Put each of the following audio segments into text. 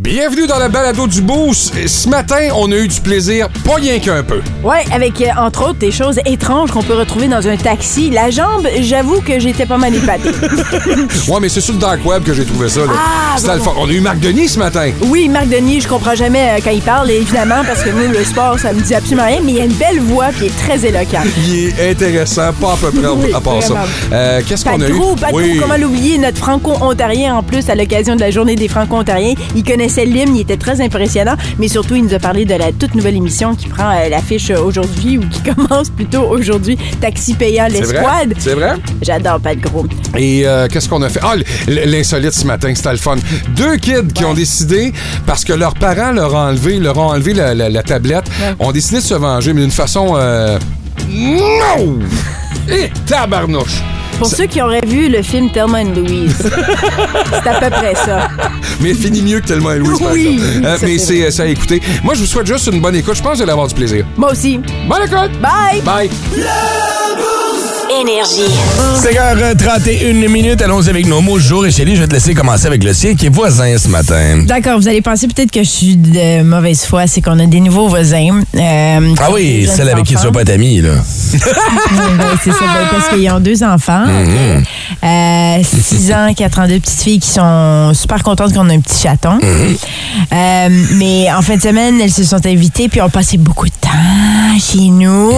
Bienvenue dans la balado du Boost. Ce matin, on a eu du plaisir, pas rien qu'un peu. Ouais, avec euh, entre autres des choses étranges qu'on peut retrouver dans un taxi. La jambe, j'avoue que j'étais pas mal épatée. Ouais, mais c'est sur le dark web que j'ai trouvé ça. Là. Ah, C'était le bon. fun. On a eu Marc Denis ce matin. oui, Marc Denis, je comprends jamais euh, quand il parle, évidemment, parce que nous, le sport, ça me dit absolument rien, mais il a une belle voix il est très éloquent. Il est intéressant, pas à peu près Oui, à part ça. vraiment. Euh, Qu'est-ce qu'on a eu? Patrou, Patrou, comment l'oublier, notre franco-ontarien en plus à l'occasion de la journée des franco-ontariens. Il connaissait l'hymne, il était très impressionnant, mais surtout, il nous a parlé de la toute nouvelle émission qui prend euh, l'affiche euh, aujourd'hui ou qui commence plutôt aujourd'hui, Taxi payant vrai? l'escouade. C'est vrai? J'adore Pat Gros. Et euh, qu'est-ce qu'on a fait? Ah, l'insolite ce matin, c'était le fun. Deux kids qui ont décidé, parce que leurs parents leur ont enlevé, leur ont enlevé la, la- la tablette, Ouais. ont décidé de se venger, mais d'une façon... Euh... Non! Et tabarnouche! Pour ceux qui auraient vu le film Thelma and Louise, c'est à peu près ça. Mais fini mieux que tellement Louise, par Oui, exemple. Euh, ça, mais c'est c'est ça à écouter. Moi, je vous souhaite juste une bonne écoute. Je pense que vous allez avoir du plaisir. Moi aussi. Bonne écoute! Bye! Bye! Énergie. 5h31 minutes, allons avec nos mots du jour. Et Chélie, je vais te laisser commencer avec le sien qui est voisin ce matin. D'accord, vous allez penser peut-être que je suis de mauvaise foi, c'est qu'on a des nouveaux voisins. euh, Ah oui, celle avec qui tu vas pas être amie, là. Ben, c'est ça, ben, parce qu'ils ont deux enfants. Mhm. Euh, 6 ans, 4 ans, deux petites filles qui sont super contentes qu'on a un petit chaton. Mhm. Euh, mais en fin de semaine, elles se sont invitées puis ont passé beaucoup de temps chez nous.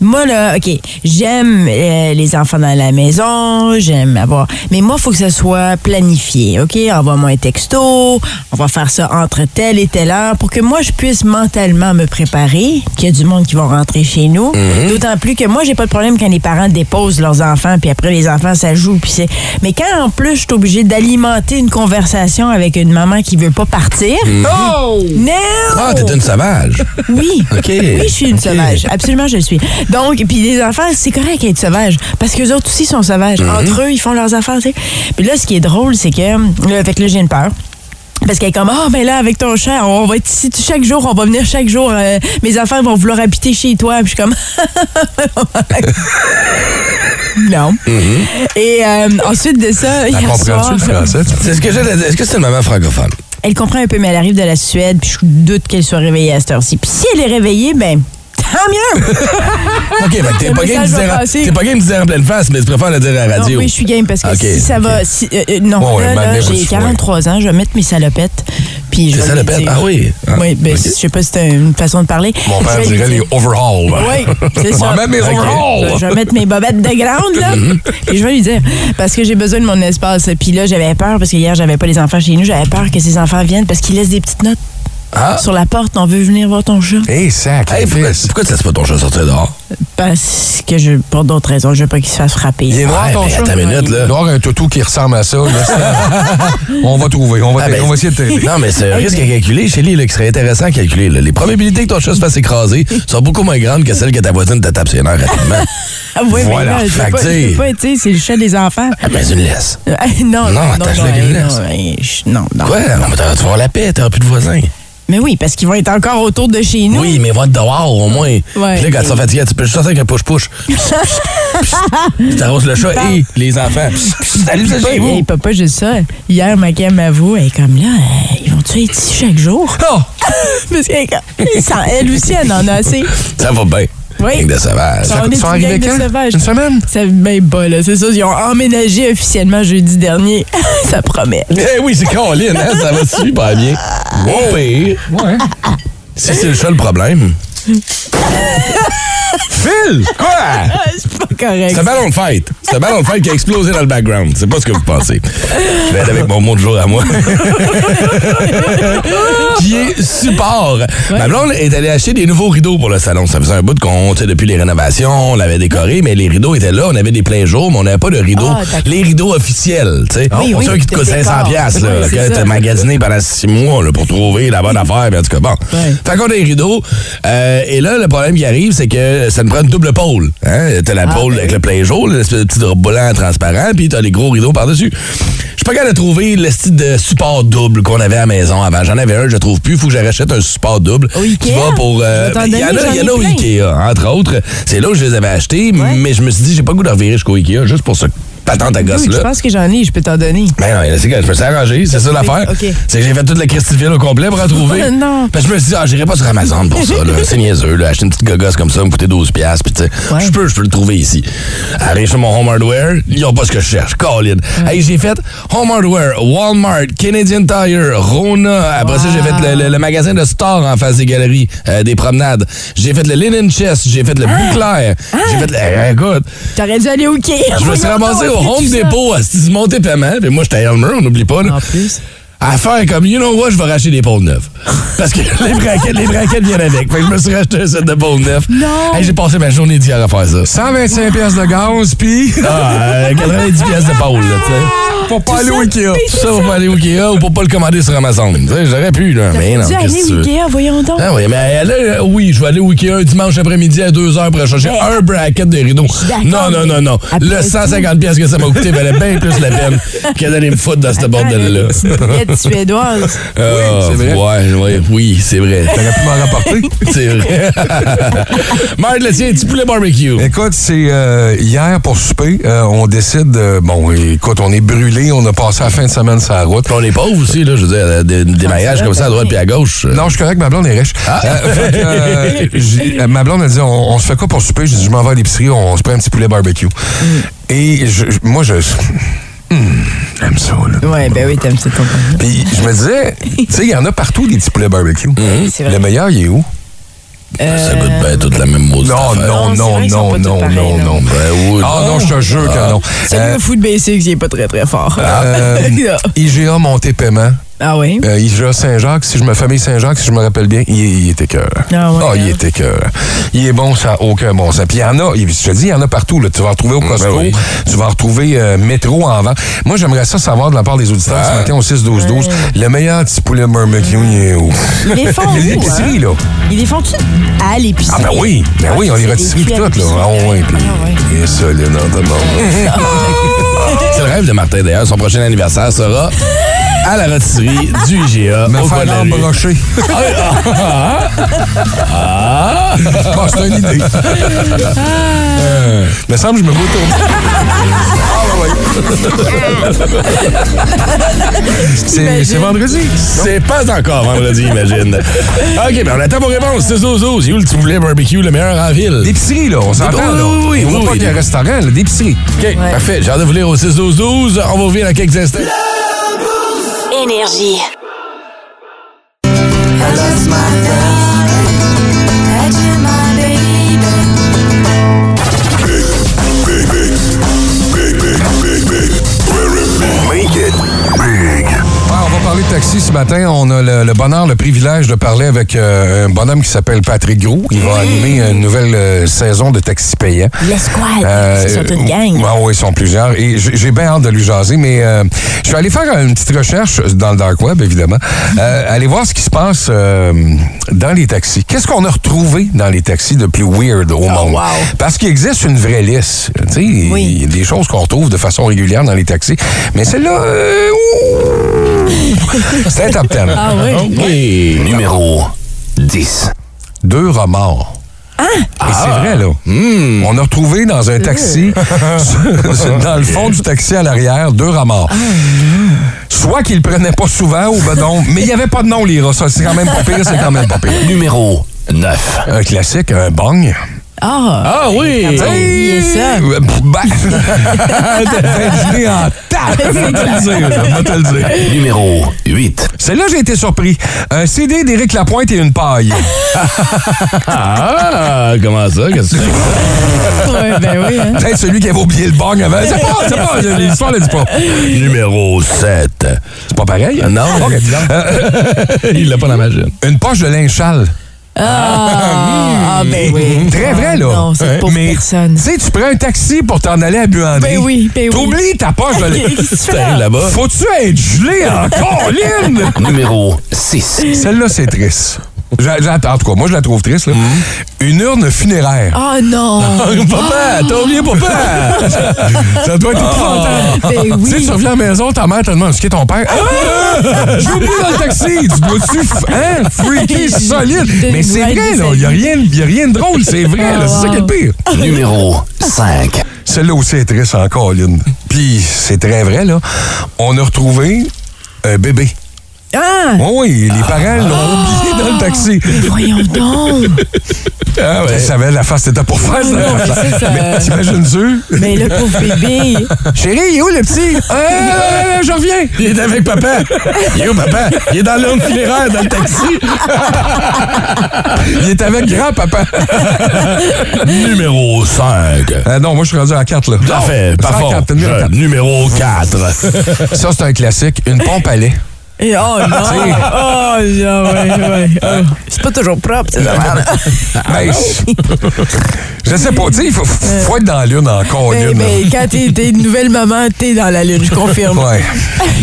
Moi, là, OK, j'aime euh, les enfants dans la maison, j'aime avoir... Mais moi, il faut que ça soit planifié, OK? Envoie-moi un texto, on va faire ça entre telle et telle heure pour que moi, je puisse mentalement me préparer, qu'il y a du monde qui va rentrer chez nous. D'autant plus que moi, j'ai pas de problème quand les parents déposent leurs enfants, puis après, les enfants, ça joue, puis c'est... Mais quand, en plus, je suis obligée d'alimenter une conversation avec une maman qui veut pas partir... Oh! Non! Ah, t'es une sauvage. Oui. OK. Oui, je suis une sauvage. Absolument, je le suis. Donc, puis les enfants, c'est correct d'être sauvage. Parce qu'eux autres aussi sont sauvages. Mhm. Entre eux, ils font leurs affaires, tu sais. Puis là, ce qui est drôle, c'est que, là, fait que là, j'ai une peur. Parce qu'elle est comme, ah, ben là, avec ton chat, on va être ici chaque jour, on va venir chaque jour. euh, mes enfants vont vouloir habiter chez toi. Puis je suis comme, non. Et euh, ensuite de ça, hier soir? C'est ce que j'ai Est-ce que c'est une maman francophone? elle comprend un peu, mais elle arrive de la Suède, puis je doute qu'elle soit réveillée à cette heure-ci. Puis si elle est réveillée, ben, tant mieux! OK, fait que t'es pas game de dire en- passer. t'es pas game de dire en pleine face, mais tu préfères le dire à la Non, radio. oui, je suis game parce que Ok, si ça va. si- euh, euh, non, Ouais, ouais, là, là, maintenant, j'ai faut- 43 ans, je vais mettre mes salopettes. Puis je Tes vais salopettes? les dire. Ah oui? Ah, oui, ben, ok. je sais pas si c'est une façon de parler. Mon Je père vais dirait les les dire. overhauls. Oui, c'est ça. mettre mes Ok. overalls! Je vais mettre mes bobettes de grande, là. Mhm. Puis je vais lui dire, parce que j'ai besoin de mon espace. Puis là, j'avais peur, parce que hier, j'avais pas les enfants chez nous. J'avais peur que ces enfants viennent parce qu'ils laissent des petites notes Ah! sur la porte. On veut venir voir ton chat. Hey, sac! Hey, pourquoi, pourquoi tu laisses pas ton chat sortir dehors? Parce que je, pour d'autres raisons, je veux pas qu'il se fasse frapper. Il est noir, Ouais, ton mais chat? attends une minute, là. Il doit avoir un toutou qui ressemble à ça. là, c'est- on va trouver. On va, Ah, ben, on va essayer de t'aider. Non, mais c'est un risque à calculer, là, qui serait intéressant à calculer. là. Les probabilités que ton chat se fasse écraser sont beaucoup moins grandes que celles que ta voisine te tape sur les nerfs rapidement. Ah oui, Voilà. mais je que pas, je tu sais- veux pas, tu sais, c'est le chat des enfants. Ah, mais une laisse. Non, non, non, attache-le non, une hey, laisse. non, je- non, non. Quoi? Non, tu vas avoir la paix, t'auras plus de voisins. Mais oui, parce qu'ils vont être encore autour de chez nous. Oui, mais va dehors au moins. Ouais. Puis là, quand tu seras fatigué, tu peux juste sortir avec un push-push. tu t'arroses le chat et les enfants. Salut, c'est Pas, chez vous? hey, papa, juste ça. Hier, ma cam avoue, elle est comme là, euh, ils vont-tu être ici chaque jour? Oh, Parce qu'elle elle aussi, elle en a assez. ça va bien. Oui. Gang de sauvages. Ça- On est Ils sont arrivés quand? Une semaine? Ça même pas, là. C'est ça, ils ont emménagé officiellement jeudi dernier. ça promet. Eh oui, c'est Caroline, hein? ça va super bien. Au pire. Ouais. Si c'est le le problème. Phil! Quoi? C'est pas correct. C'est un ballon de fête. C'est un ballon de fête qui a explosé dans le background. C'est pas ce que vous pensez. Je vais aller avec mon mot de jour à moi. qui est support. Ma blonde est allée acheter des nouveaux rideaux pour le salon. Ça faisait un bout de sais, depuis les rénovations, on l'avait décoré, mais les rideaux étaient là. On avait des pleins jours, mais on n'avait pas de rideaux. Ah, les rideaux officiels, tu sais. Oui, on oui, sait qui te de coûtent 500 décor. piastres, là. Oui, que t'as magasiné pendant six mois, là, pour trouver la bonne affaire, mais en tout cas, bon. Ouais. Fait qu'on a les rideaux. euh, et là, le problème qui arrive, c'est que ça nous prend une double pôle. Hein? T'as la pôle ben avec le plein jour, l'espèce de petit drap blanc transparent, puis t'as les gros rideaux par-dessus. Je suis pas capable de trouver le style de support double qu'on avait à la maison avant. J'en avais un, je le trouve plus. Faut que j'achète un support double. Au Qui va pour. euh, Je Il y en donner, a, il y en a au. Ikea, entre autres. C'est là où je les avais achetés, Ouais. mais je me suis dit, j'ai pas le goût de revirer jusqu'au Ikea, juste pour ça. Patente à Je pense que j'en ai, je peux t'en donner. Ben non, c'est que je me suis arrangé, c'est ça l'affaire. OK. C'est que j'ai fait toute la Christifile au complet pour en trouver. Non. Parce que je me suis dit, ah, j'irai pas sur Amazon pour ça. C'est niaiseux, là. Acheter une petite gogosse comme ça, me coûter 12$, piastres, puis tu sais, Ouais. je peux, je peux le trouver ici. Arrive sur mon Home Hardware, ils ont pas ce que je cherche. Colin. Hey, j'ai fait Home Hardware, Walmart, Canadian Tire, Rona. Après ça, j'ai fait le, le- le magasin de Store en face des galeries, euh, des promenades. J'ai fait le Linen Chest, j'ai fait le Bouclair. J'ai fait le. Eh, écoute, T'aurais dû aller au quai. je me suis ramassé au Home Depot à se monter paiement, puis moi, j'étais à Elmer, on n'oublie pas, là En plus. à faire comme, you know what, je vais racheter des pôles neufs. Parce que les braquettes, les braquettes viennent avec. Fait que je me suis racheté un set de pôles neufs. Non. Hey, j'ai passé ma journée d'hier à faire ça. 125 pièces de gaz, puis Ah, euh, 90 pièces de pôle, là, tu sais. Pour pas aller au Ikea. Tout ça pour pas aller au Ikea ou pour pas le commander sur Amazon. Tu sais, j'aurais pu, là. Mais non, Tu aller au? Ikea, voyons donc. Ah oui, mais là, euh, oui, je vais aller au Ikea un dimanche après-midi à 2h pour chercher un bracket de rideau. d'accord, Non, non, non, non. Le 150 pièces que ça m'a coûté valait bien plus la peine que d'aller me foutre dans ce bordel-là. Baguette suédoise. Ah, c'est vrai. Ouais, ouais, oui, c'est vrai. T'aurais pu m'en rapporter. C'est vrai. Marc, le tien, petit poulet barbecue. Écoute, c'est euh, hier pour souper, euh, on décide, de- bon, écoute, on est brûlé, on a passé la fin de semaine sur la route. Puis on est pauvres aussi, là, je veux dire, des, des mariages comme ça à droite puis à gauche. Non, je suis correct, ma blonde est riche. Ah. Euh, fait que, euh, euh, ma blonde a dit, on, on se fait quoi pour souper? J'ai dit, je m'en vais à l'épicerie, on, se prend un petit poulet barbecue. Et je- moi, je... Hum, J'aime ça, là. Ouais, ben oui, t'aimes ça ton. Puis je me disais, tu sais, il y en a partout des petits poulets barbecue. C'est vrai. Le meilleur, il est où? Ça goûte bien toute la même maudite Non, non, Non, non, non, pas non, non, non. Ben oui. Ah non, je te jure que non. Salut Euh, au Food Basics, il est pas très très fort. euh, IGA Monté Paiement. Ah oui? Euh, IGA Saint-Jacques, si je me famille Saint-Jacques, si je me rappelle bien, il, il était cœur. Ah ouais, il hein? était cœur. Il est bon, ça aucun bon sens. Puis il y en a, il- je te dis, il y en a partout. Là. Tu vas en retrouver au Costco, ben oui. tu vas en retrouver euh, métro en vent. Moi, j'aimerais ça savoir de la part des auditeurs ce Ah. matin au 6-12-12. Le meilleur petit poulet barbecue, il est où? Ils les font Il est où, l'épicerie, hein? là. Ils les font-tu à l'épicerie? Ah ben oui, ben oui, on les des puis tout, là. Ah oui, puis Ah il est solide ta bande. C'est le rêve de Martin, d'ailleurs. Son prochain anniversaire sera à la rôtisserie du IGA Me faire embrocher. Ah! Bon, c'est une idée. Euh, me semble que je me retourne. Ah. C'est c'est vendredi. C'est pas encore vendredi, imagine. OK, ben on attend vos réponses. C'est Zozo. C'est où le petit poulet barbecue le meilleur en ville? D'épicerie, là, on s'entend. Oui, là. oui, oui, On oui, pas oui. qu'il y ait un restaurant, là, d'épicerie. OK, parfait. J'ai hâte de vous lire au 6-12-12. On va ouvrir dans quelques instants. Énergie. Matin. On a le, le bonheur, le privilège de parler avec euh, un bonhomme qui s'appelle Patrick Gros. Il va animer une nouvelle euh, saison de taxi payant. L'escouade. Euh, c'est surtout une gang. Ah oui, ils sont plusieurs. Et j'ai bien hâte de lui jaser, mais euh, je suis allé faire une petite recherche dans le dark web, évidemment. Euh, aller voir ce qui se passe euh, dans les taxis. Qu'est-ce qu'on a retrouvé dans les taxis de plus weird au monde? wow. Parce qu'il existe une vraie liste. Oui. il y a des choses qu'on retrouve de façon régulière dans les taxis. Mais celle-là, euh, ouh, c'est un top 10. Ah oui? OK. Numéro 10. Deux remords. Et c'est vrai, là. On a retrouvé dans un taxi, dans le fond du taxi à l'arrière, deux remords. Soit qu'ils le prenaient pas souvent ou ben non, mais il n'y avait pas de nom. Ça, C'est quand même pas pire, c'est quand même pas pire. Numéro 9. Un classique, un bong. Ah! Ah oui! Oublié ça? Euh, Ben, t'as en tape. Je vais te le dire. Numéro 8. Celle-là, j'ai été surpris. Un CD d'Éric Lapointe et une paille. Ah, comment ça? Qu'est-ce que c'est? Ouais, ben oui, hein? Peut-être celui qui avait oublié le bong avant. C'est pas, c'est pas, l'histoire ne dit pas. Numéro 7. C'est pas pareil? Non, OK. il l'a pas dans ma. Une poche de linge sale. Ah, ben oui. Très vrai, là. Non, c'est pour Mais, personne. Tu sais, tu prends un taxi pour t'en aller à Buanderie. Ben oui, ben oui. T'oublies ta poche fais T'arrives là? là-bas. Faut-tu être gelé en colline? Numéro 6. Celle-là, c'est triste. En tout cas, moi, je la trouve triste. Là. Une urne funéraire. Oh non! Papa, t'as oublié papa! Ça doit être épouvantable. Ben Tu sais, oui. tu reviens à la maison, ta mère te demande ce qui est ton père? Ah! J'ai oublié dans le taxi. Tu dois-tu, hein, freaky solide. Mais c'est vrai, là. Il n'y a, rien- y a rien de drôle. C'est vrai, là. C'est ça qui est le pire. Numéro 5. celle-là aussi est triste encore, Lynn. Puis c'est très vrai, là. On a retrouvé un bébé. Ah! Oui, oui, les parents l'ont oublié dans le taxi. Voyons donc! Ah Tu savais, la face était pour faire. non, mais ça. c'est ça. Mais T'imagines-tu? Mais le pauvre bébé! Chérie, il est où le petit? Euh, je reviens. Il est avec papa. Il est où, papa? Il est dans l'urne funéraire, dans le taxi. Il est avec grand-papa. Numéro 5. Euh, non, moi, je suis rendu à 4, là. Parfait, parfait. 104, t'as mis un quatre. Numéro 4. Ça, c'est un classique. Une pompe à lait. Et oh non! Oh non, ouais, ouais. Oh. C'est pas toujours propre, ces affaires-là. Ben, je sais pas, tu sais, il faut, faut être dans la lune encore, Mais, lune. mais quand t'es une nouvelle maman, t'es dans la lune, je confirme. Ouais.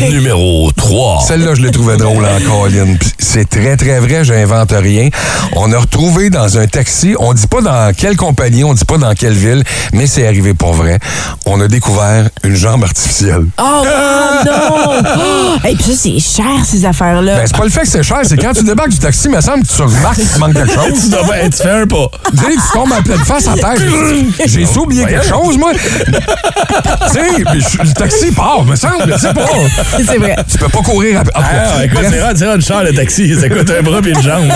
Numéro 3. Celle-là, je l'ai trouvée drôle encore, Lynn. Puis C'est très, très vrai, j'invente rien. On a retrouvé dans un taxi, on dit pas dans quelle compagnie, on dit pas dans quelle ville, mais c'est arrivé pour vrai. On a découvert une jambe artificielle. Oh, non! Et puis ça, c'est cher, ces affaires-là. Ben, c'est pas le fait que c'est cher, c'est quand tu débarques du taxi, il me semble que tu remarques qu'il te manque quelque chose. Tu dois pas être fais un pas. Tu sais, tu tombes en pleine face à terre. J'ai oublié quelque chose, moi. tu sais, je- le taxi part, me semble, je sais pas. c'est vrai. Tu peux pas courir après. Ah, écoute, c'est rare, c'est rare de cher le taxi. Ça coûte un bras et une jambe.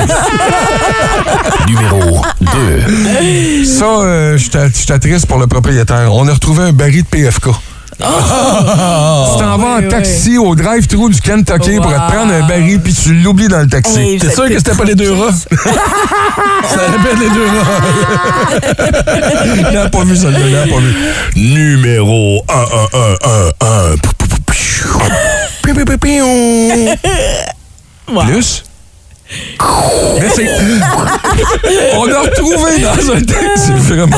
Numéro 2. Ça, euh, j'étais j'étais triste pour le propriétaire. On a retrouvé un baril de PFK. Tu t'en vas en oui, taxi au drive-thru du Kentucky pour te prendre un baril puis tu l'oublies dans le taxi. Hey, T'es sûr que c'était pas les deux rats? Ça répète les deux rats. Il n'a pas vu ça, il n'a pas vu. Numéro 1, 1, 1, 1, 1. Plus? Mais c'est- On a retrouvé dans un taxi. Vraiment.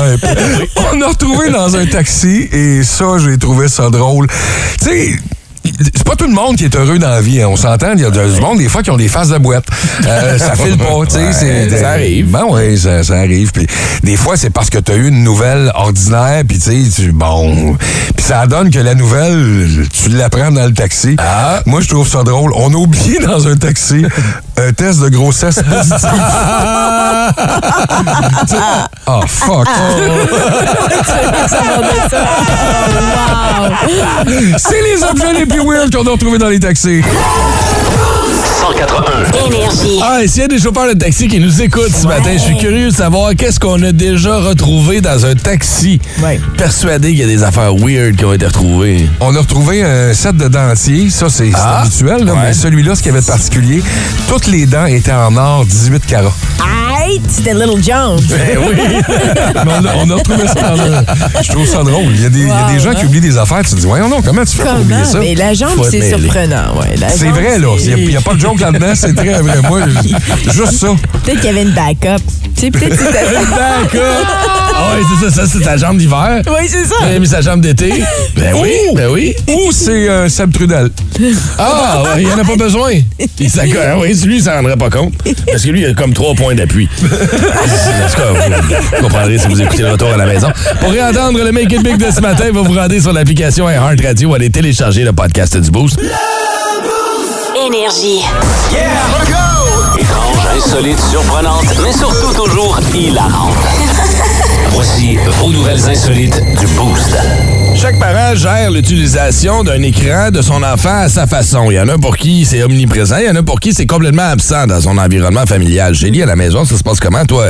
On a retrouvé dans un taxi et ça, j'ai trouvé ça drôle. Tu sais. C'est pas tout le monde qui est heureux dans la vie, hein. on s'entend. Il y a du monde, des fois, qui ont des faces de boîte. Euh, ça file pas, tu sais. c'est- ça arrive. Ben oui, ça, ça arrive. Puis des fois, c'est parce que tu as eu une nouvelle ordinaire, puis tu sais, tu- bon. Puis ça donne que la nouvelle, tu l'apprends dans le taxi. Moi, je trouve ça drôle. On a oublié dans un taxi un test de grossesse positif. Oh, fuck. C'est les objets les plus weird qu'on a retrouvés dans les taxis. 181. Énergie. Ah, et s'il y a des chauffeurs de taxi qui nous écoutent ce matin, je suis curieux de savoir qu'est-ce qu'on a déjà retrouvé dans un taxi. Ouais. Persuadé qu'il y a des affaires weird qui ont été retrouvées. On a retrouvé un set de dentiers. Ça, c'est Ah, habituel, là, ouais. mais celui-là, ce qu'il y avait de particulier, toutes les dents étaient en or 18 carats. Hey, c'était Little Jones. Mais on, a, on a retrouvé ça dans. Je trouve ça drôle. Il y a des, il y a des Wow, gens hein? qui oublient des affaires. Tu te dis, voyons non, comment tu fais pour oublier ça? Mais la jambe, c'est surprenant. Ouais. C'est vrai, là. Il n'y a, pas de joke là-dedans. C'est très vrai. Moi, juste ça. Peut-être qu'il y avait une backup. Tu sais, peut-être que c'était... D'accord. Ah oui, c'est ça, ça c'est ta jambe d'hiver. Oui, c'est ça. Il a mis sa jambe d'été. Ben oui, Ouh! ben oui. Ou c'est euh, Seb Trudel. Ah, ouais, il n'y en a pas besoin. Il s'accorde. Ah oui, lui, il s'en rendrait pas compte. Parce que lui, il a comme trois points d'appui. En tout cas, vous comprendrez si vous écoutez le retour à la maison. Pour réentendre le Make It Big de ce matin, vous vous rendez sur l'application iHeart Radio ou allez télécharger le podcast du Boost. Énergie. Étrange, insolite, surprenante, mais surtout toujours hilarante. Voici vos nouvelles insolites du Boost. Chaque parent gère l'utilisation d'un écran de son enfant à sa façon. Il y en a pour qui c'est omniprésent, il y en a pour qui c'est complètement absent dans son environnement familial. Chez lui, à la maison, ça se passe comment, toi?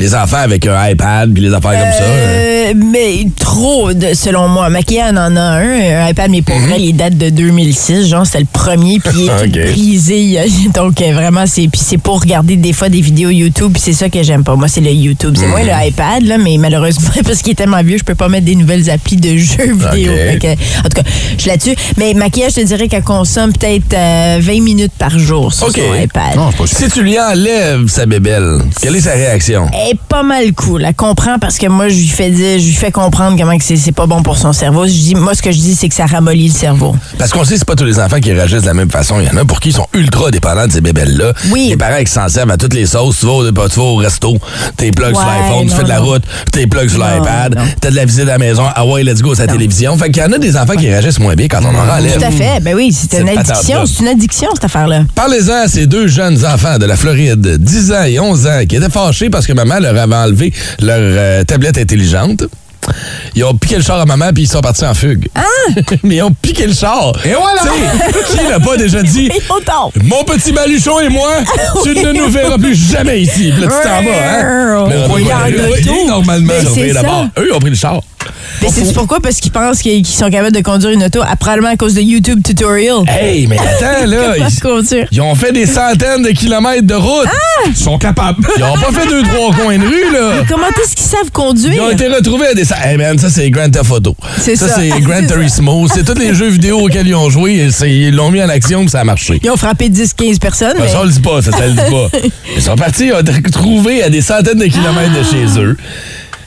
Les enfants avec un iPad puis les affaires comme ça? euh? Mais trop, de, selon moi. Maquillage en a un, un iPad, mais pour vrai, il date de 2006. Genre, c'était le premier, puis il est tout Ok. brisé. Donc, euh, vraiment, c'est c'est pour regarder des fois des vidéos YouTube, puis c'est ça que j'aime pas. Moi, c'est le YouTube. C'est moins le iPad, là, mais malheureusement, parce qu'il est tellement vieux, je peux pas mettre des nouvelles applis de jeux vidéo. Que, en tout cas, je suis là-dessus. Mais maquillage, je te dirais qu'elle consomme peut-être euh, 20 minutes par jour sur OK. son iPad. Non, c'est pas Si tu lui enlèves sa bébelle, quelle est sa réaction? Elle est pas mal cool. Elle comprend parce que moi, je lui fais dire, je lui fais comprendre comment que c'est pas bon pour son cerveau. Je dis, moi, ce que je dis, c'est que ça ramollit le cerveau. Parce qu'on sait, c'est pas tous les enfants qui réagissent de la même façon. Il y en a pour qui ils sont ultra dépendants de ces bébelles-là. Oui. Les parents qui s'en servent à toutes les sauces. Tu vas au, tu vas au resto, t'es plug sur l'iPhone, tu fais de la route, t'es plug sur l'iPad, t'as de la visite à la maison, ah ouais, let's go, c'est la télévision. Fait qu'il y en a des enfants qui réagissent moins bien quand on en enlève. Tout à fait. Ben oui, c'est une addiction. C'est une addiction, cette affaire-là. Parlez-en à ces deux jeunes enfants de la Floride, 10 ans et 11 ans, qui étaient fâchés parce que maman leur avait enlevé leur euh, tablette intelligente. ils ont piqué le char à maman puis ils sont partis en fugue. Ah! Mais ils ont piqué le char. Et voilà! Qui n'a pas déjà dit? Mon petit baluchon et moi, tu ne nous verras plus jamais ici. Puis là, tu t'en vas, hein? Mais on normalement. Eux, ils ont pris le char. Mais c'est pourquoi? Parce qu'ils pensent qu'ils qu'ils sont capables de conduire une auto, à- probablement à cause de YouTube tutorial. Hey, mais attends, là. Comment Ils, conduire? ils ont fait des centaines de kilomètres de route. Ils sont capables. Ils ont pas fait deux, trois coins de rue, là. Comment est-ce qu'ils savent Ils conduire? ont été retrouvés à des... Hey man, ça c'est Grand Theft Auto. C'est ça. c'est Grand C'est ça. Turismo. C'est tous les jeux vidéo auxquels ils ont joué. et c'est- Ils l'ont mis en action puis ça a marché. Ils ont frappé 10-15 personnes. Ben, mais- Ça, on le dit pas, ça, ça le dit pas. Ils sont partis, ils ont été retrouvés à des centaines de kilomètres de chez eux.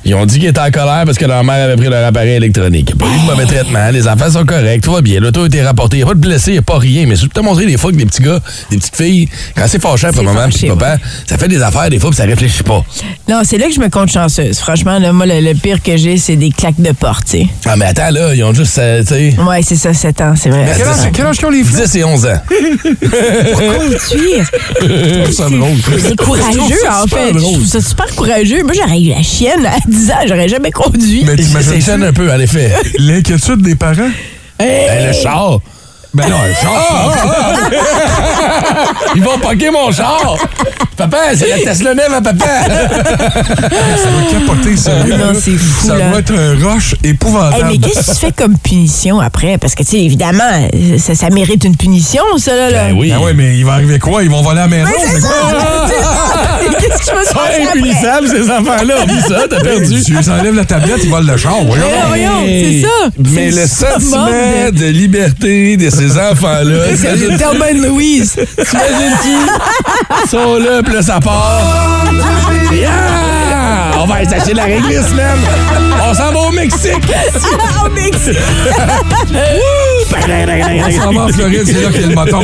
Ils ont dit qu'ils étaient en colère parce que leur mère avait pris leur appareil électronique. Il n'y a pas eu de mauvais traitement. Les enfants sont corrects. Tout va bien. L'auto a été rapporté. Il n'y a pas de blessés, il n'y a pas rien. Mais je peux te montrer des fois que des petits gars, des petites filles, quand c'est fâchant pour C'est maman fâché, et papa, ça fait des affaires des fois puis ça réfléchit pas. Non, c'est là que je me compte chanceuse. Franchement, là, moi, le, le pire que j'ai, c'est des claques de porte, tu sais. Ah, mais attends, là, ils ont juste, euh, tu sais, Ouais, c'est ça, 7 ans, c'est vrai. Quel âge, quel âge ont les filles? 10 et 11 ans. Conduire. Ça drôle. C'est courageux, en fait. Je drôle. trouve ça super courageux. Moi, j'aurais eu la chienne à 10 ans. J'aurais jamais conduit. Mais t'imagines un peu, en effet. l'inquiétude des parents? Hey, le char. Ben non, un char. Ils vont poquer mon char. Papa, c'est la Tesla neuve à papa. Ça va capoter, ça. Non, c'est fou, Ça là. va être un Hey, épouvantable. mais qu'est-ce que tu fais comme punition après? Parce que, tu sais, évidemment, ça, ça mérite une punition, ça, là. là. Ben oui. Ah ouais, mais il va arriver quoi? Ils vont voler à la maison? c'est quoi? Qu'est-ce que tu vas se Pas passer après? impunissable, ces enfants-là. Oublie ça, t'as perdu. Tu les enlèves la tablette, ils volent le char. Voyons. Mais voyons, c'est ça. Mais le sentiment de liberté de ces enfants-là, C'est t'imagines- Thelma and Louise. t'imagines-tu? Sont là, puis là, ça part. Yeah! On va aller s'acheter la réglisse, man! On s'en va au Mexique! Au Mexique. On s'en va en Floride, c'est là qu'il y a le moton.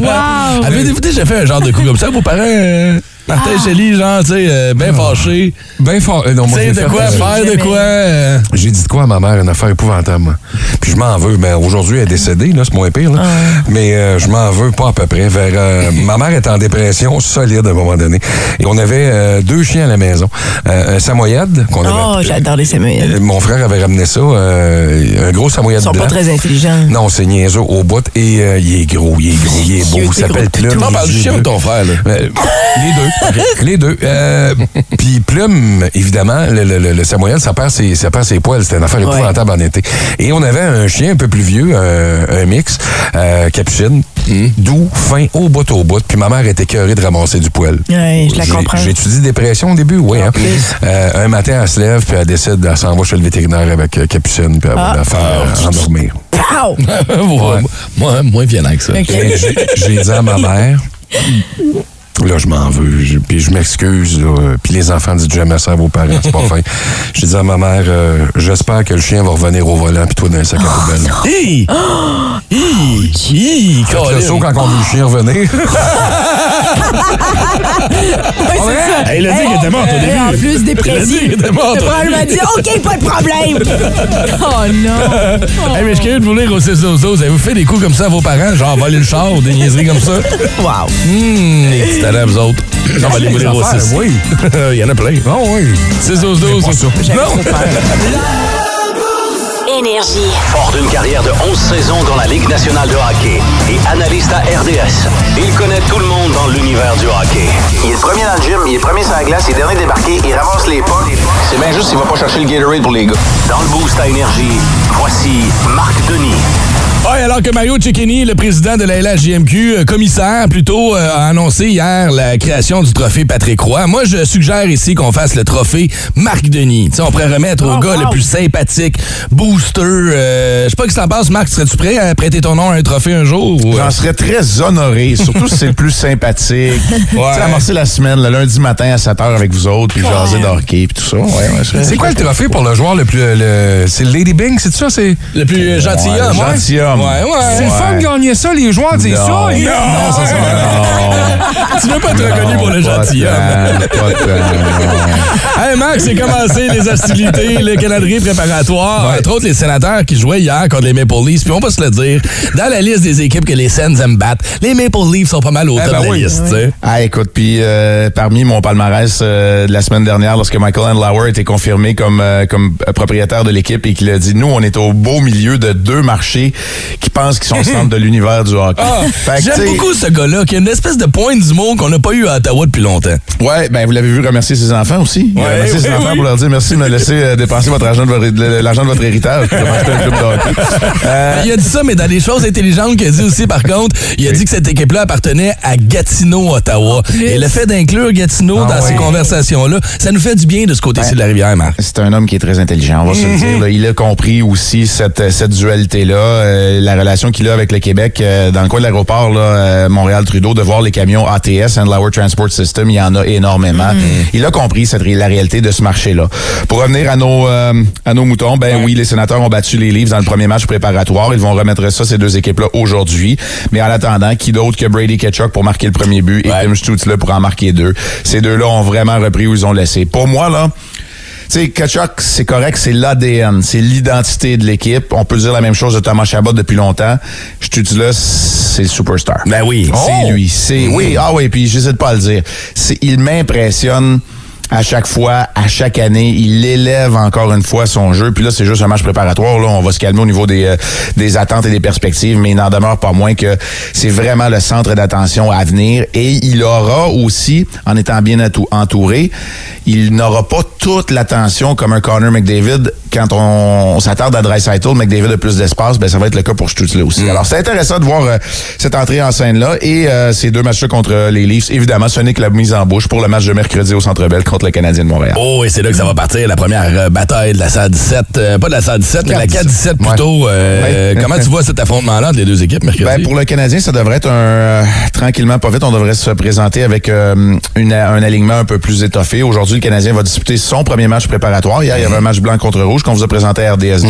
Wow. Avez-vous déjà fait un genre de coup comme ça, vos parents? euh, Martin Ah. Shelley, genre, tu sais, euh, bien fâché. Ben fort. Euh, non, moi, j'ai de fait, quoi euh, faire, de quoi? euh, J'ai dit de quoi à ma mère, une affaire épouvantable. moi. Puis je m'en veux. Ben, aujourd'hui, elle est décédée, là, c'est moins pire. là. Mais euh, je m'en veux pas à peu près. Vers, euh, ma mère était en dépression solide à un moment donné. Et on avait euh, deux chiens à la maison. Euh, un samoyède qu'on avait. Oh, j'adore les. Euh, Mon frère avait ramené ça, euh, un gros samoyède Ils sont blanc. pas très intelligents. Non, c'est niaiseux au bout. Et euh, il est gros, il est gros, il est beau. Il s'appelle Plume. toutou. On parle du chien ou bleu. ton frère, là? Euh, les deux. Les deux. Euh, Puis Plume, évidemment, le, le, le, le ça perd ses, ça perd ses poils. C'était une affaire Ouais. épouvantable en été. Et on avait un chien un peu plus vieux, un, un mix, euh, capucine, doux, fin, au bout au bout. Puis ma mère était écœurée de ramasser du poil. Ouais, je la J'ai- comprends. J'ai étudié dépression au début, oui. Hein. Euh, un matin, elle se lève, puis elle décide, elle s'en va chez le vétérinaire avec euh, Capucine, puis elle va Ah. la faire euh, endormir. Pow! Ouais. Moi, moins violent que ça. J'ai dit à ma mère, là, je m'en veux, je- puis je m'excuse, puis les enfants disent jamais ça à vos parents, c'est pas fin. J'ai dit à ma mère, euh, j'espère que le chien va revenir au volant, puis toi dans un sac à poubelle. Hi! Hi! Quand on veut le chien revenir. Hey, il a dit qu'elle était morte au début. en plus, Il a dit dépressif. qu'elle était morte. Le problème a dit OK, pas de problème. oh non. Hey, mais je suis curieux de vous lire au 6 12 12 Avez-vous fait des coups comme ça à vos parents? Genre voler le char ou des niaiseries comme ça? Wow. Hum, talents, vous autres. On va les vous lire au affaires, 6. oui. Il y en a plein. Oh oui. 6 12 12 pas ça. Non! Énergie. Fort d'une carrière de 11 saisons dans la Ligue nationale de hockey et analyste à RDS, il connaît tout le monde dans l'univers du hockey. Il est le premier dans le gym, il est le premier sur la glace, il est dernier débarqué, il ramasse les pas. C'est bien juste s'il va pas chercher le Gatorade pour les gars. Dans le boost à énergie, voici Marc Denis. Alors que Mario Cecchini, le président de la LHJMQ, euh, commissaire plutôt, euh, a annoncé hier la création du trophée Patrick Roy. Moi, je suggère ici qu'on fasse le trophée Marc Denis. On pourrait remettre au Oh, gars wow. le plus sympathique, euh, je sais pas ce que t'en penses, Marc. Serais-tu prêt à prêter ton nom à un trophée un jour? ou, euh? J'en serais très honoré, surtout si c'est le plus sympathique. Tu sais, amorcer la semaine, le lundi matin à 7 h avec vous autres, puis jaser de hockey, puis tout ça. Ouais, ouais, c'est- quoi le trophée pour le joueur le plus. Le, c'est le Lady Bing, c'est ça? C'est? Le plus euh, gentilhomme, Ouais, ouais. gentilhomme. Ouais. Ouais, ouais. C'est le fun de gagner ça, les joueurs disent ça. Non. Non, c'est ça. Non. Tu veux pas être reconnu pour le gentilhomme. Hey Max, c'est commencé les hostilités, le calendrier préparatoire. Entre autres, les sénateurs qui jouaient hier contre les Maple Leafs. Puis on va se le dire, dans la liste des équipes que les Sens aiment battre, les Maple Leafs sont pas mal au Eh top ben de la oui. liste. tu sais. Ah, écoute, puis euh, parmi mon palmarès euh, de la semaine dernière, lorsque Michael Andlauer était confirmé comme, euh, comme propriétaire de l'équipe et qu'il a dit, nous, on est au beau milieu de deux marchés qui pensent qu'ils sont au centre de l'univers du hockey. Ah, J'aime beaucoup ce gars-là, qui a une espèce de point du monde qu'on n'a pas eu à Ottawa depuis longtemps. Ouais, ben vous l'avez vu remercier ses enfants aussi. Ouais, remercié ses oui, enfants oui. pour leur dire merci de me laisser euh, dépenser votre de l'argent de votre héritage Euh, Il a dit ça, mais dans les choses intelligentes qu'il a dit aussi, par contre, il a dit que cette équipe-là appartenait à Gatineau, Ottawa. Et le fait d'inclure Gatineau Ah dans ouais. ces conversations-là, ça nous fait du bien de ce côté-ci de la rivière, Marc. C'est un homme qui est très intelligent, on va se le dire. là. Il a compris aussi cette, cette dualité-là, euh, la relation qu'il a avec le Québec euh, dans le coin de l'aéroport euh, Montréal-Trudeau, de voir les camions ATS, Andlauer Transport System, il y en a énormément. Il a compris cette, la réalité de ce marché-là. Pour revenir à nos, euh, à nos moutons, ben oui, les sénateurs ont battu les Leafs dans le premier match préparatoire. Ils vont remettre ça, ces deux équipes-là, aujourd'hui. Mais en attendant, qui d'autre que Brady Ketchuk pour marquer le premier but et Ouais. Tim Stutz pour en marquer deux? Ces deux-là ont vraiment repris où ils ont laissé. Pour moi, là, tu sais, Kachuk, c'est correct, c'est l'ADN, c'est l'identité de l'équipe. On peut dire la même chose de Thomas Chabot depuis longtemps. Je te dis là, c'est le superstar. Ben oui. C'est lui. C'est oui, ah oui, puis j'hésite pas à le dire. Il m'impressionne à chaque fois, à chaque année, il élève encore une fois son jeu. Puis là, c'est juste un match préparatoire. Là, on va se calmer au niveau des, euh, des attentes et des perspectives, mais il n'en demeure pas moins que c'est vraiment le centre d'attention à venir. Et il aura aussi, en étant bien entouré, il n'aura pas toute l'attention comme un Connor McDavid. Quand on, on s'attarde à Dreisaitl, McDavid a plus d'espace, ben ça va être le cas pour Stutzle aussi. Alors, c'est intéressant de voir euh, cette entrée en scène-là et euh, ces deux matchs-là contre les Leafs. Évidemment, ce n'est que la mise en bouche pour le match de mercredi au Centre Bell contre le Canadien de Montréal. Oh, et c'est là que ça va partir, la première euh, bataille de la SAD 17. Euh, pas de la SAD 17, mais la 4-17 plutôt. Euh, Ouais. Comment tu vois cet affrontement-là entre les deux équipes mercredi? Ben, pour le Canadien, ça devrait être un euh, tranquillement pas vite. On devrait se présenter avec une- un alignement un peu plus étoffé. Aujourd'hui, le Canadien va disputer son premier match préparatoire. Hier, il y avait un match blanc contre rouge qu'on vous a présenté à RDS 2.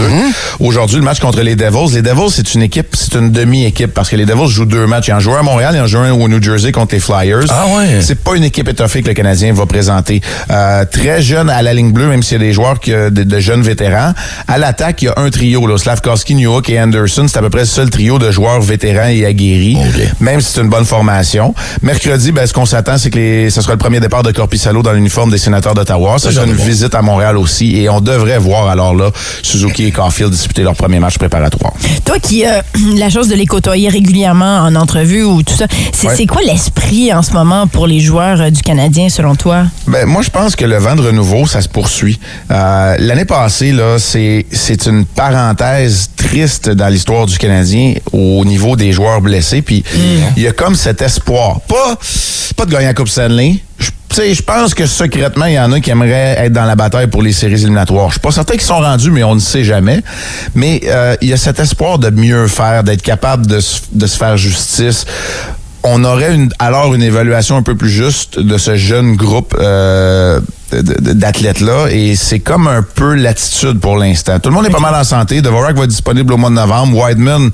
Aujourd'hui, le match contre les Devils. Les Devils, c'est une équipe, c'est une demi-équipe parce que les Devils jouent deux matchs. Il y a un joueur à Montréal et un joueur au New Jersey contre les Flyers. Ah ouais. C'est pas une équipe étoffée que le Canadien va présenter. Euh, très jeune à la ligne bleue, même s'il y a des joueurs qui, euh, de, de jeunes vétérans. À l'attaque, il y a un trio, là, Slavkovski, Newhook et Anderson. C'est à peu près le seul trio de joueurs vétérans et aguerris, Ok. même si c'est une bonne formation. Mercredi, ben, ce qu'on s'attend, c'est que les, ce sera le premier départ de Corpissalo dans l'uniforme des sénateurs d'Ottawa. Ça, j'en une bon. visite à Montréal aussi. Et on devrait voir alors là Suzuki et Caulfield disputer leur premier match préparatoire. Toi qui as la chance de les côtoyer régulièrement en entrevue ou tout ça, c'est Ouais. c'est quoi l'esprit en ce moment pour les joueurs euh, du Canadien selon toi? Ben, moi, je pense que le vent de renouveau, ça se poursuit. Euh, L'année passée, là, c'est c'est une parenthèse triste dans l'histoire du Canadien au niveau des joueurs blessés. Puis il y a comme cet espoir. Pas, pas de gagner la Coupe Stanley. Je- tu sais, je pense que secrètement, il y en a qui aimeraient être dans la bataille pour les séries éliminatoires. Je suis pas certain qu'ils sont rendus, mais on ne sait jamais. Mais euh, il y a cet espoir de mieux faire, d'être capable de, de se faire justice on aurait alors une évaluation un peu plus juste de ce jeune groupe euh, d'athlètes-là et c'est comme un peu l'attitude pour l'instant. Tout le monde est pas mal en santé. Dvorak va être disponible au mois de novembre. Whiteman,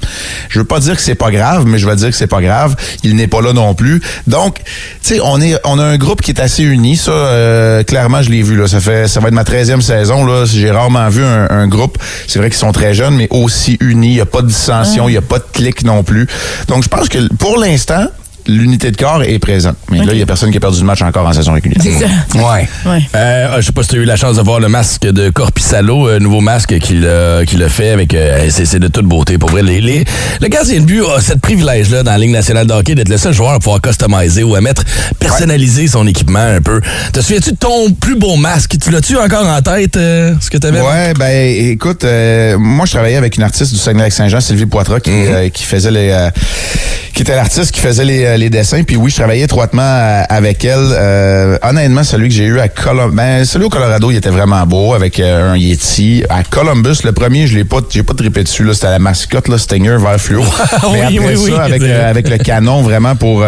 je veux pas dire que c'est pas grave, mais je vais dire que c'est pas grave. Il n'est pas là non plus. Donc, tu sais, on est, on a un groupe qui est assez uni. Ça, euh, clairement, je l'ai vu. Là, ça fait, ça va être ma 13e saison. Là, j'ai rarement vu un, un groupe. C'est vrai qu'ils sont très jeunes, mais aussi unis. Il n'y a pas de dissension, il n'y a pas de clic non plus. Donc, je pense que pour l'instant, l'unité de corps est présente. Mais là, il n'y a personne qui a perdu le match encore en saison régulière. C'est ça. Ouais. Ouais. Euh, je sais pas si tu as eu la chance de voir le masque de Corpissalo, un nouveau masque qu'il a, qu'il a fait avec. euh, c'est, de toute beauté. Pour vrai, les, les- le gardien de but a ce privilège-là dans la Ligue nationale de hockey d'être le seul joueur à pouvoir customiser ou à mettre, personnaliser son équipement un peu. Te souviens-tu de ton plus beau masque? Tu l'as-tu encore en tête, euh, ce que tu avais? Ouais, ben écoute, euh, moi je travaillais avec une artiste du Saguenay-Lac-Saint-Jean, Sylvie Poitras, qui, Mhm. euh, qui faisait les, euh, qui était l'artiste qui faisait les, euh, les dessins. Puis oui, je travaillais étroitement euh, avec elle. Euh, honnêtement, celui que j'ai eu à Columbus, ben, celui au Colorado, il était vraiment beau avec euh, un Yeti. À Columbus, le premier, je l'ai pas, j'ai pas trippé dessus. Là, c'était la mascotte, là, Stinger vert fluo. Mais Oui, après oui, oui, ça, avec, euh, avec le canon, vraiment pour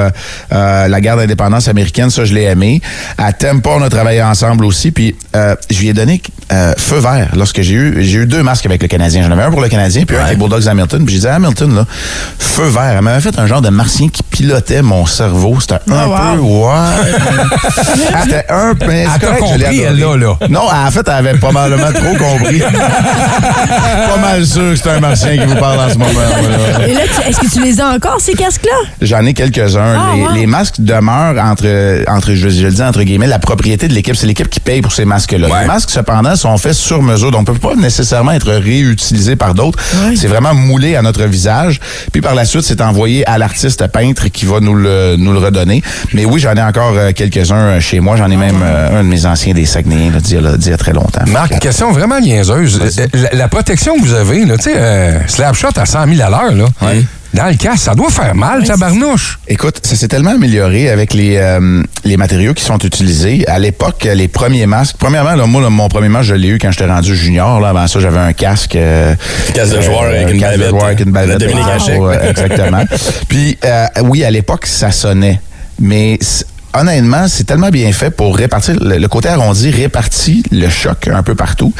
la guerre d'indépendance américaine, ça, je l'ai aimé. À Tempa, on a travaillé ensemble aussi. Puis je lui ai donné feu vert lorsque j'ai eu, j'ai eu deux masques avec le Canadien. J'en avais un pour le Canadien, puis un avec Bulldogs Hamilton. Puis j'ai dit Hamilton, là, feu vert. Elle m'avait fait un genre de martien qui pilotait mon cerveau. C'était un peu, ouais. C'était un peu. Elle correct, je l'ai compris, elle, là, là. Non, en fait, elle avait probablement trop compris. pas mal sûr que c'est un martien qui vous parle en ce moment. là. Et là, est-ce que tu les as encore, ces casques-là? J'en ai quelques-uns. Ah, les, wow. les masques demeurent entre, entre je, je le dis entre guillemets, la propriété de l'équipe. C'est l'équipe qui paye pour ces masques-là. Ouais. Les masques, cependant, sont faits sur mesure, donc ne peuvent pas nécessairement être réutilisés par d'autres. C'est vraiment moulé à notre visage. Puis par la suite, c'est envoyé à l'artiste peintre qui va nous le, nous le redonner. Mais oui, j'en ai encore euh, quelques-uns euh, chez moi. J'en ai même euh, un de mes anciens des Saguenay, là, d'il y a- d'il y a très longtemps. Marc, question vraiment niaiseuse. Euh, La, la protection que vous avez, là, tu sais, euh, Slapshot à 100 000 à l'heure, là, dans le casque, ça doit faire mal, tabarnouche. Écoute, ça s'est tellement amélioré avec les, euh, les matériaux qui sont utilisés. À l'époque, les premiers masques, premièrement, là, moi, là, mon premier masque, je l'ai eu quand j'étais rendu junior. Là, avant ça, j'avais un casque. euh, Casque de joueur avec un une casque de bavette. joueur avec une La bavette. Dominique Hachek. ouais, exactement. Puis, euh, oui, à l'époque, ça sonnait. Mais honnêtement, c'est tellement bien fait pour répartir. Le, le côté arrondi répartit le choc un peu partout.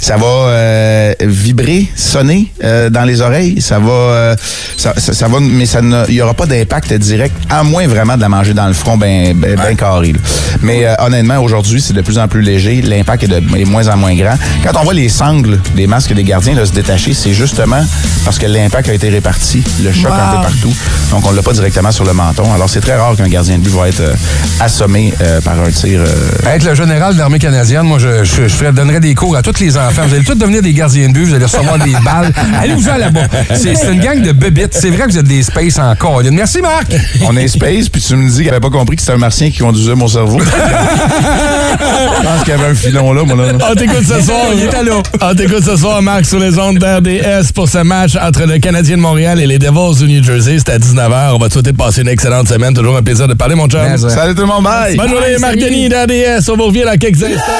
Ça va euh, vibrer, sonner euh, dans les oreilles. Ça va, euh, ça, ça- ça va, mais ça il y aura pas d'impact direct, à moins vraiment de la manger dans le front ben, ben, ben carré. là. Mais euh, honnêtement, aujourd'hui, c'est de plus en plus léger. L'impact est de est moins en moins grand. Quand on voit les sangles des masques des gardiens là, se détacher, c'est justement parce que l'impact a été réparti, le choc un peu partout. Donc, on l'a pas directement sur le menton. Alors, c'est très rare qu'un gardien de but va être euh, assommé euh, par un tir. euh, Être le général de l'armée canadienne, moi, je, je, je ferais- donnerais des cours à tous les enfants. Vous allez tous devenir des gardiens de but, vous allez recevoir des balles. Allez-vous là-bas. C'est c'est une gang de bébites. C'est vrai que vous êtes des space encore. Merci, Marc. on est space, puis tu me dis qu'il avait pas compris que c'était un martien qui conduisait mon cerveau. Je pense qu'il y avait un filon là, moi, là. On t'écoute ce soir. Il était là. On t'écoute ce soir, Marc, sur les ondes d'RDS pour ce match entre le Canadien de Montréal et les Devils du New Jersey. C'est à 19h. On va te souhaiter de passer une excellente semaine. Toujours un plaisir de parler, mon chum. Salut tout le monde, bye! Bonne journée, Marc Denis d'RDS. On vous revient dans quelques instants.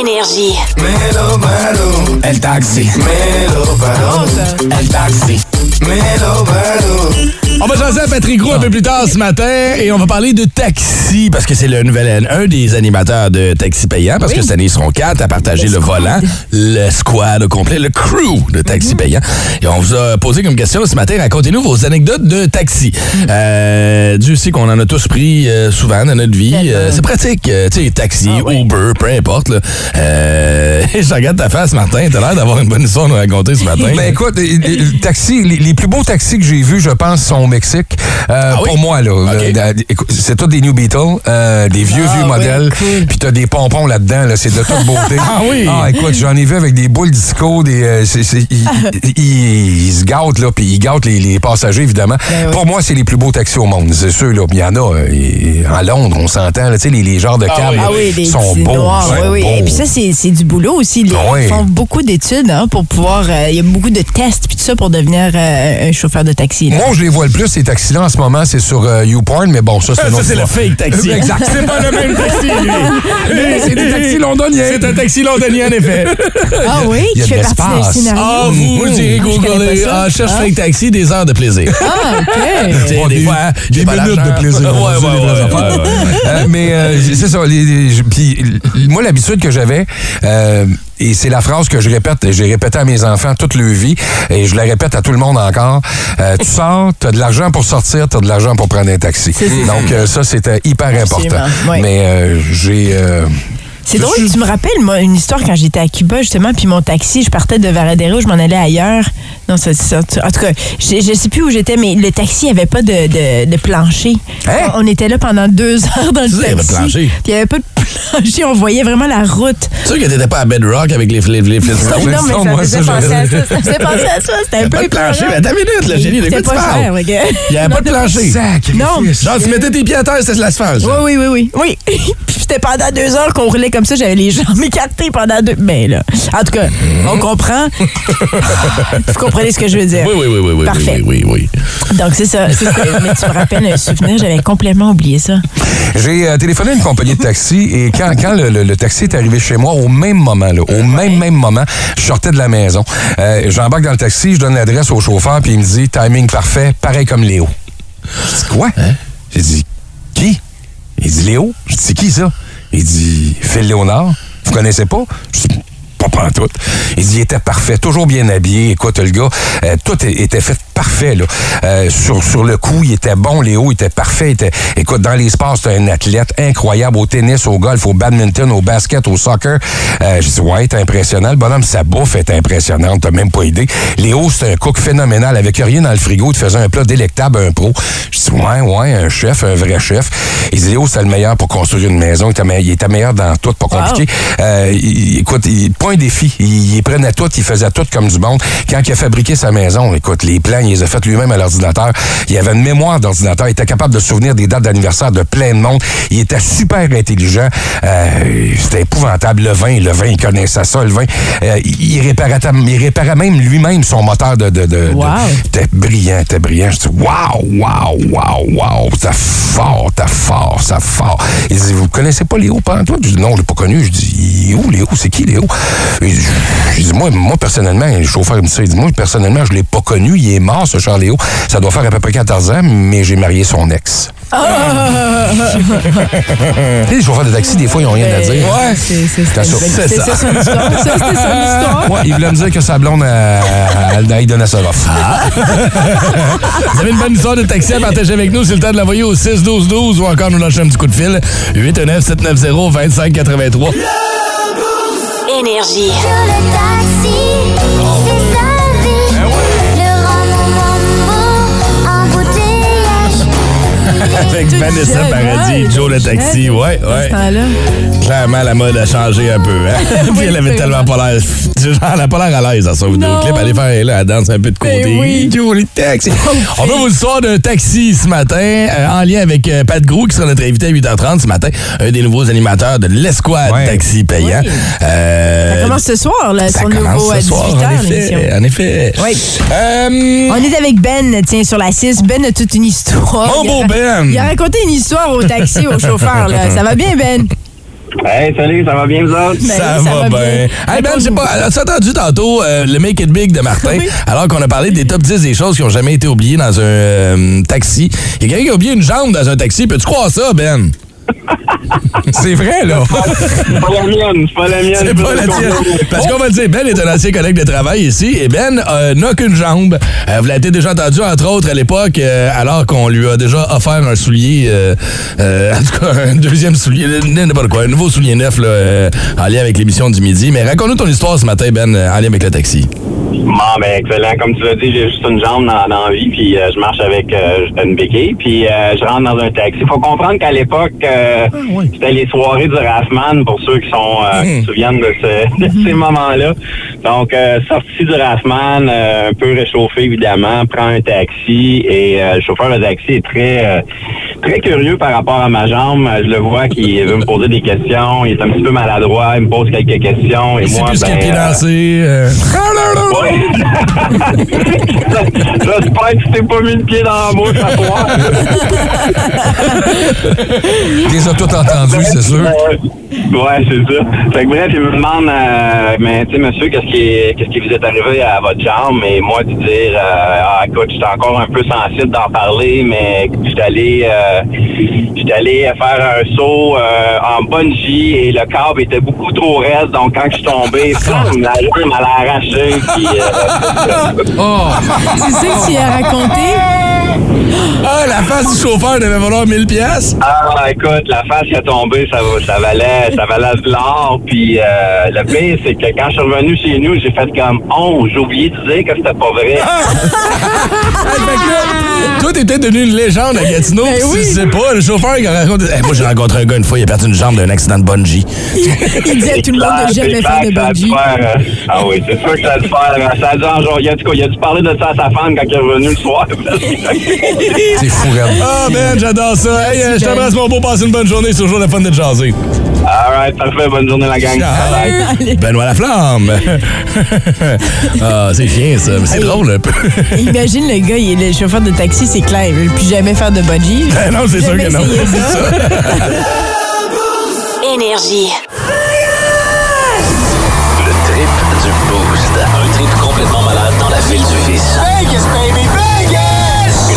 Énergie. El taxi. El taxi. On va jaser à Patrick Roux un peu plus tard ce matin et on va parler de taxi parce que c'est le nouvel un des animateurs de taxi payant parce que cette année ils seront quatre à partager le, volant, le squad au complet, le crew de taxi payant. Et on vous a posé comme question ce matin, racontez-nous vos anecdotes de taxi. Euh, Dieu sait qu'on en a tous pris euh, souvent dans notre vie. Euh, c'est pratique, euh, tu sais, taxi, Uber, peu importe. Là. Euh, je regarde ta face, Martin, t'as l'air d'avoir une bonne histoire à nous raconter ce matin. Ben écoute, les, taxis, les, les plus beaux taxis que j'ai vus, je pense, sont au Mexique. Euh, Ah oui? Pour moi, là. Euh, écoute, c'est tous des New Beatles, euh, des vieux, Ah, vieux oui, modèles. Puis t'as des pompons là-dedans, là, c'est de toute beauté. Ah oui? Ah, écoute, j'en ai vu avec des boules disco, des. euh, ils, se gâtent, là, puis ils gâtent les, les passagers, évidemment. Ben oui. Pour moi, c'est les plus beaux taxis au monde, c'est sûr, là. Il y en a, euh, en Londres, on s'entend, là, tu sais, les, les genres de Ah câbles. Ah oui, sont beaux. noirs, sont oui, oui. Et beaux. Puis ça, c'est c'est du boulot aussi. Les- Ah oui. Ils font beaucoup d'études hein, pour pouvoir... euh, Il y a beaucoup de tests puis tout ça pour devenir euh, un chauffeur de taxi. là. Moi, je les vois le plus, ces taxis-là, en ce moment, c'est sur euh, YouPorn, mais bon, ça, c'est Ça, c'est le fake taxi. Exact. C'est pas le même taxi, lui. C'est des taxis londoniens. C'est un taxi londonien, en effet. Ah oui? Il y a fait partie d'un l'espace. scénario? Ah, vous, googler. pas ça. Ah, cherche fake taxi, des heures de plaisir. Ah, OK. Tu Oh, des des- fois, j'ai des pas minutes de plaisir, Ouais, ouais, ouais, ouais. Euh, mais euh, c'est ça. les- les- je- puis, moi, l'habitude que j'avais, euh, et c'est la phrase que je répète, j'ai répété à mes enfants toute leur vie, et je la répète à tout le monde encore. euh, tu sors, tu as de l'argent pour sortir, tu as de l'argent pour prendre un taxi. Donc, euh, ça, c'était hyper important. Oui. Mais j'ai... C'est drôle, tu me rappelles, moi, une histoire quand j'étais à Cuba, justement, puis mon taxi, je partais de Varadero, je m'en allais ailleurs. Non, ça, ça- en tout cas, je, je sais plus où j'étais, mais le taxi avait pas de, de, de plancher. Hein? On, on était là pendant deux heures dans le taxi. de plancher. Puis il y avait pas de on voyait vraiment la route. Tu sûr que t'étais pas à Bedrock avec les, les, les Flintstones? non, mais moi, ça j'aurais- ça. Ça faisait penser à ça. C'était un Pas peu de plancher, mais attends une minute, là, Génie, de quoi tu pas parles? ok. Il y avait pas de plancher. Non. Genre, tu mettais tes pieds à terre, c'était de l'asphalte. ça. Oui, oui, oui, oui. Oui. Puis c'était pendant deux heures qu'on roulait comme ça. J'avais les jambes écartées pendant deux. Mais là, en tout cas, on comprend. Vous comprenez ce que je veux dire. Oui, oui, oui, oui, oui, Parfait. oui, oui, oui. Donc, c'est ça. c'est ça. Mais tu me rappelles un souvenir, j'avais complètement oublié ça. J'ai euh, téléphoné à une compagnie de taxi et quand, quand le, le- le taxi est arrivé chez moi, au même moment, là, au même, même moment, je sortais de la maison. Euh, J'embarque dans le taxi, je donne l'adresse au chauffeur, puis il me dit timing parfait, pareil comme Léo. Je dis quoi? J'ai dit qui? Il dit Léo? Je dis c'est qui ça? Il dit Phil Léonard. Vous connaissez pas? Je dis pas pantoute. Il dit il était parfait, toujours bien habillé. Écoute, le gars, euh, tout était fait parfait. Là. Euh, sur, sur le coup, il était bon, Léo, il était parfait. il était- écoute, dans les sports, c'était un athlète incroyable au tennis, au golf, au badminton, au basket, au soccer. Euh, je dis, ouais, t'es impressionnant. Le bonhomme, sa bouffe est impressionnante, t'as même pas idée. Léo, c'est un cook phénoménal. Avec rien dans le frigo, il te faisait un plat délectable, un pro. Je dis, ouais, ouais, un chef, un vrai chef. Il dit, Léo, c'était le meilleur pour construire une maison. Il était, me- il était meilleur dans tout, pas compliqué. Euh, il- écoute, il, pas un défi. Il, il prenait tout, il faisait tout comme du monde. Quand il a fabriqué sa maison, écoute, les plans, il les a fait lui-même à l'ordinateur. Il avait une mémoire d'ordinateur. Il était capable de se souvenir des dates d'anniversaire de plein de monde. Il était super intelligent. Euh, C'était épouvantable. Le vin, le vin, il connaissait ça, le vin. Euh, il, réparait, il réparait même lui-même son moteur de... de, de, Wow. de- T'es brillant, t'es brillant. Je dis, wow, wow, wow, wow. T'es fort, t'es fort, c'est fort. Il dit, vous connaissez pas Léo Pantois? Je dis, non, je l'ai pas connu. Je dis, où Léo? C'est qui Léo? Je dis, moi, moi, personnellement, le chauffeur me dit ça. Il dit, moi, personnellement, je l'ai pas connu. Il est mort, ce Charles Léo. Ça doit faire à peu près 14 ans, mais j'ai marié son ex. Sais, les chauffeurs de taxi, des fois, ils ont rien à dire. Ouais. C'est ça. C'est ça. ça son histoire. Ça, c'était son histoire. Ouais, il voulait me dire que sa blonde, elle, elle, donnait sa offre. Vous avez une bonne histoire de taxi à partager avec nous, c'est le temps de l'envoyer au 6-12-12 ou encore nous lâcher un petit coup de fil. 819-790-2583. Énergie. Avec Vanessa jeune, Paradis, ouais, Joe le taxi, jeune, ouais, ouais. Clairement, la mode a changé un peu. Hein? Puis elle avait tellement pas l'air. Genre, elle a pas l'air à l'aise dans son vidéoclip. Elle est faire là, elle danse un peu de côté. Ben oui. Joe le taxi. On veut vous histoire d'un taxi ce matin, euh, en lien avec euh, Pat Grou, qui sera notre invité à 8h30 ce matin, un des nouveaux animateurs de l'Esquad Ouais. Taxi Payant. Oui. Euh, Ça commence ce soir, là, son commence nouveau à ce soir, 18h, en effet. En effet. Oui. Euh, On est avec Ben, tiens, sur la 6. Ben a toute une histoire. Mon a- beau Ben. Il a raconté une histoire au taxi, au chauffeur. Là. Ça va bien, Ben? Hey, salut, ça va bien, vous autres? Ben ça, va, bien. Hey Ben, j'ai pas. As-tu entendu tantôt euh, le Make It Big de Martin, Oui. alors qu'on a parlé des top 10 des choses qui ont jamais été oubliées dans un euh, taxi. Il y a quelqu'un qui a oublié une jambe dans un taxi. Peux-tu croire ça, Ben? C'est vrai, là. C'est pas la mienne, c'est pas la mienne. C'est pas la tienne. Parce qu'on va le dire, Ben est un ancien collègue de travail ici et Ben euh, n'a qu'une jambe. Euh, vous l'avez déjà entendu, entre autres, à l'époque, euh, alors qu'on lui a déjà offert un soulier, en tout cas, un deuxième soulier, n'importe quoi, un nouveau soulier neuf là, en lien avec l'émission du midi. Mais raconte-nous ton histoire ce matin, Ben, en lien avec le taxi. Bon, ben, excellent. Comme tu l'as dit, j'ai juste une jambe dans, dans la vie, puis je marche avec une béquille, puis je rentre dans un taxi. faut comprendre qu'à l'époque, euh, c'était les soirées du Raffman, pour ceux qui sont euh, qui se souviennent de, ce- de ces moments-là. Donc, euh, sorti du Raffman, euh, un peu réchauffé, évidemment, prend un taxi, et euh, le chauffeur de taxi est très... euh, Très curieux par rapport à ma jambe. Je le vois qui veut me poser des questions. Il est un petit peu maladroit. Il me pose quelques questions. Et moi, plus ben, pied euh. J'espère que tu t'es pas mis le pied dans la bouche à toi. As tout entendus, c'est sûr. Ouais, c'est ça. Fait que bref, il me demande, mais tu sais, monsieur, qu'est-ce qui, qu'est-ce qui vous est arrivé à votre jambe? Et moi, de dire, euh, ah, écoute, j'étais encore un peu sensible d'en parler, mais j'étais allé, euh, j'étais allé faire un saut euh, en bungee et le câble était beaucoup trop raide, donc quand je suis tombé, la jambe elle a arraché. Puis, euh, C'est ça que tu as raconté? Ah, la face du chauffeur devait valoir 1000 pièces. Ah, écoute, la face qui a tombé, ça, ça valait, ça valait de l'or. Puis euh, le pire, c'est que quand je suis revenu chez nous, j'ai fait comme oh, j'ai oublié de dire que c'était pas vrai. Hey, fait que là, toi, peut-être devenu une légende à Gatineau. Ben pis oui. Tu sais pas, le chauffeur, il raconte. Hey, moi, j'ai rencontré un gars une fois, il a perdu une jambe d'un accident de bungee. Il disait à tout le monde de jamais faire de dû bungee. faire, euh, ah oui, c'est sûr que ça a dû faire. euh, Ça a dû en genre, il a, dû, il a dû parler de ça à sa femme quand il est revenu le soir. C'est fou. Ah, man, j'adore ça. Hey, euh, je t'embrasse, mon beau, passe une bonne journée. C'est toujours le fun de jaser. Alright, parfait, bonne journée la gang. Bye. Benoît la flamme. ah, c'est chien, ça. Mais c'est drôle, un peu. Imagine le gars, il est le chauffeur de taxi, c'est clair, il veut plus jamais faire de bungee. Ben non, c'est sûr que non. ça. Énergie. Le trip du Boost. Un trip complètement malade dans la ville du Vice. Vegas, baby, Vegas!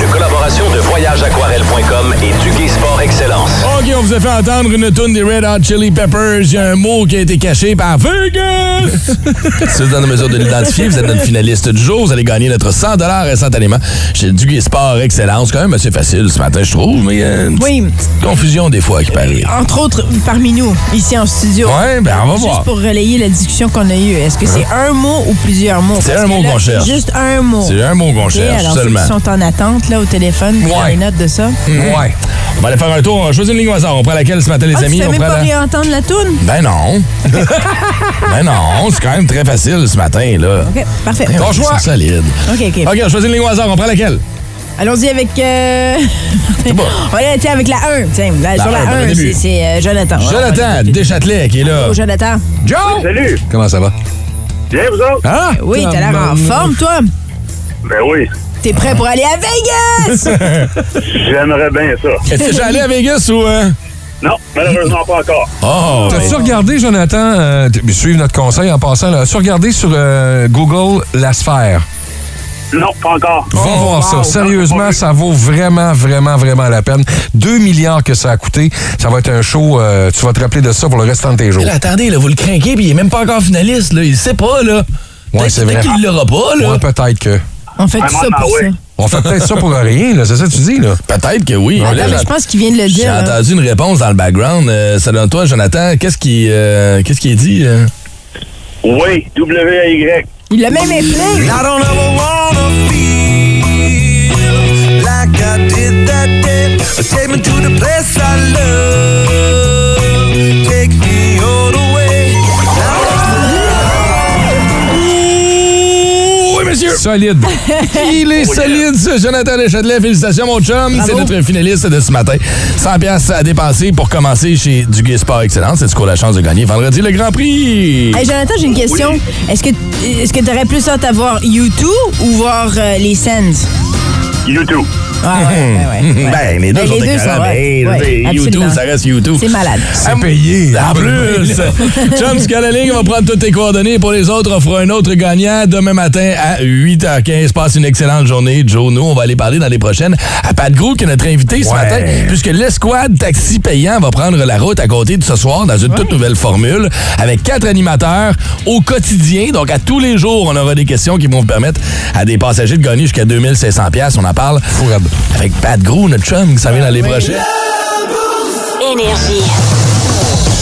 Une collaboration de voyageaquarelle.com et Duguay Sport Excellence. OK, on vous a fait entendre une tune des Red Hot Chili Peppers. Il y a un mot qui a été caché par Vegas. si vous êtes en mesure de l'identifier, vous êtes notre finaliste du jour. Vous allez gagner notre 100 instantanément chez Duguay Sport Excellence. quand même assez facile ce matin, je trouve, mais il y a une Oui, petite confusion des fois qui paraît. entre autres, parmi nous, ici en studio. Ouais, ben on va Juste voir. pour relayer la discussion qu'on a eue, est-ce que c'est un mot ou plusieurs mots? C'est un mot qu'on cherche. Juste un mot. C'est un mot qu'on OK, cherche alors seulement. ceux qui sont en attente là, au téléphone, Ouais. note de ça. Ouais. On va aller faire un tour. On va choisir une ligne au hasard. On prend laquelle ce matin, les Ah, tu amis? On même prend pas la- réentendre la toune? Ben non. ben non, c'est quand même très facile ce matin, là. OK, parfait. Ton choix. C'est solide. OK, OK. OK, on choisit une ligne au hasard. On prend laquelle? Allons-y avec... Euh... bon. on va aller tiens, avec la 1. Tiens, là, La sur la un, bon, 1, au début. c'est euh, Jonathan. Jonathan Deschâtelet qui est là. Oh, Jonathan. Joe! Salut, Comment ça va? bien vous autres? Hein? Oui, t'as l'air en forme, toi. Ben oui, T'es prêt pour aller à Vegas? j'aimerais bien ça. Est-ce que j'allais allé à Vegas ou... euh? Non, malheureusement pas encore. Oh! T'as-tu regardé, Jonathan, euh, suivre notre conseil en passant, là, as-tu regardé sur euh, Google la sphère? Non, pas encore. Va voir ça. wow. Sérieusement, ça vaut vraiment, vraiment, vraiment la peine. 2 milliards que ça a coûté. Ça va être un show, euh, tu vas te rappeler de ça pour le restant de tes jours. Là, attendez, là, vous le craquez, puis il est même pas encore finaliste, là. Il sait pas, là. Ouais, Peut-être- c'est vrai. Peut-être qu'il l'aura pas, là. Ouais, peut-être que. On fait tout ça Vraiment, pour ça. On fait peut-être ça pour rien, là. C'est ça que tu dis, là? Peut-être que oui. Attends, Là, mais j'ai- je pense qu'il vient de le J'ai dire. là. entendu une réponse dans le background. Euh, selon toi, Jonathan, qu'est-ce qui, euh, qu'est-ce qui est dit? euh? Oui, W-A-Y. Il l'a même appelé. I don't ever wanna feel like I did that day. Take me to the place I love. Solide. Il est solide, ça, Jonathan Deschâtelet. Félicitations, mon chum. C'est notre finaliste de ce matin. 100 pièces à dépenser pour commencer chez Duguay Sport Excellence. C'est ce qu'on a la chance de gagner vendredi le Grand Prix. Hey, Jonathan, j'ai une question. Est-ce que est-ce que t'aurais plus hâte à voir YouTube ou voir euh, les Sens? YouTube. Ah, ouais, ouais, ouais, ouais. Ben, les deux Ben, sont les deux écœurants. sont, ouais. Ben, YouTube, ça reste YouTube. C'est malade. C'est payé. En plus, Chum, on va prendre toutes tes coordonnées. Pour les autres, on fera un autre gagnant demain matin à 8h15. Passe une excellente journée, Joe. Nous, on va aller parler dans les prochaines à Pat Gros, qui est notre invité ce matin, puisque l'escouade taxi payant va prendre la route à côté de ce soir dans une toute nouvelle formule avec quatre animateurs au quotidien. Donc, à tous les jours, on aura des questions qui vont vous permettre à des passagers de gagner jusqu'à 2700 pièces. On en parle avec Pat Gros, notre chum, qui s'en vient dans les prochaines. Énergie.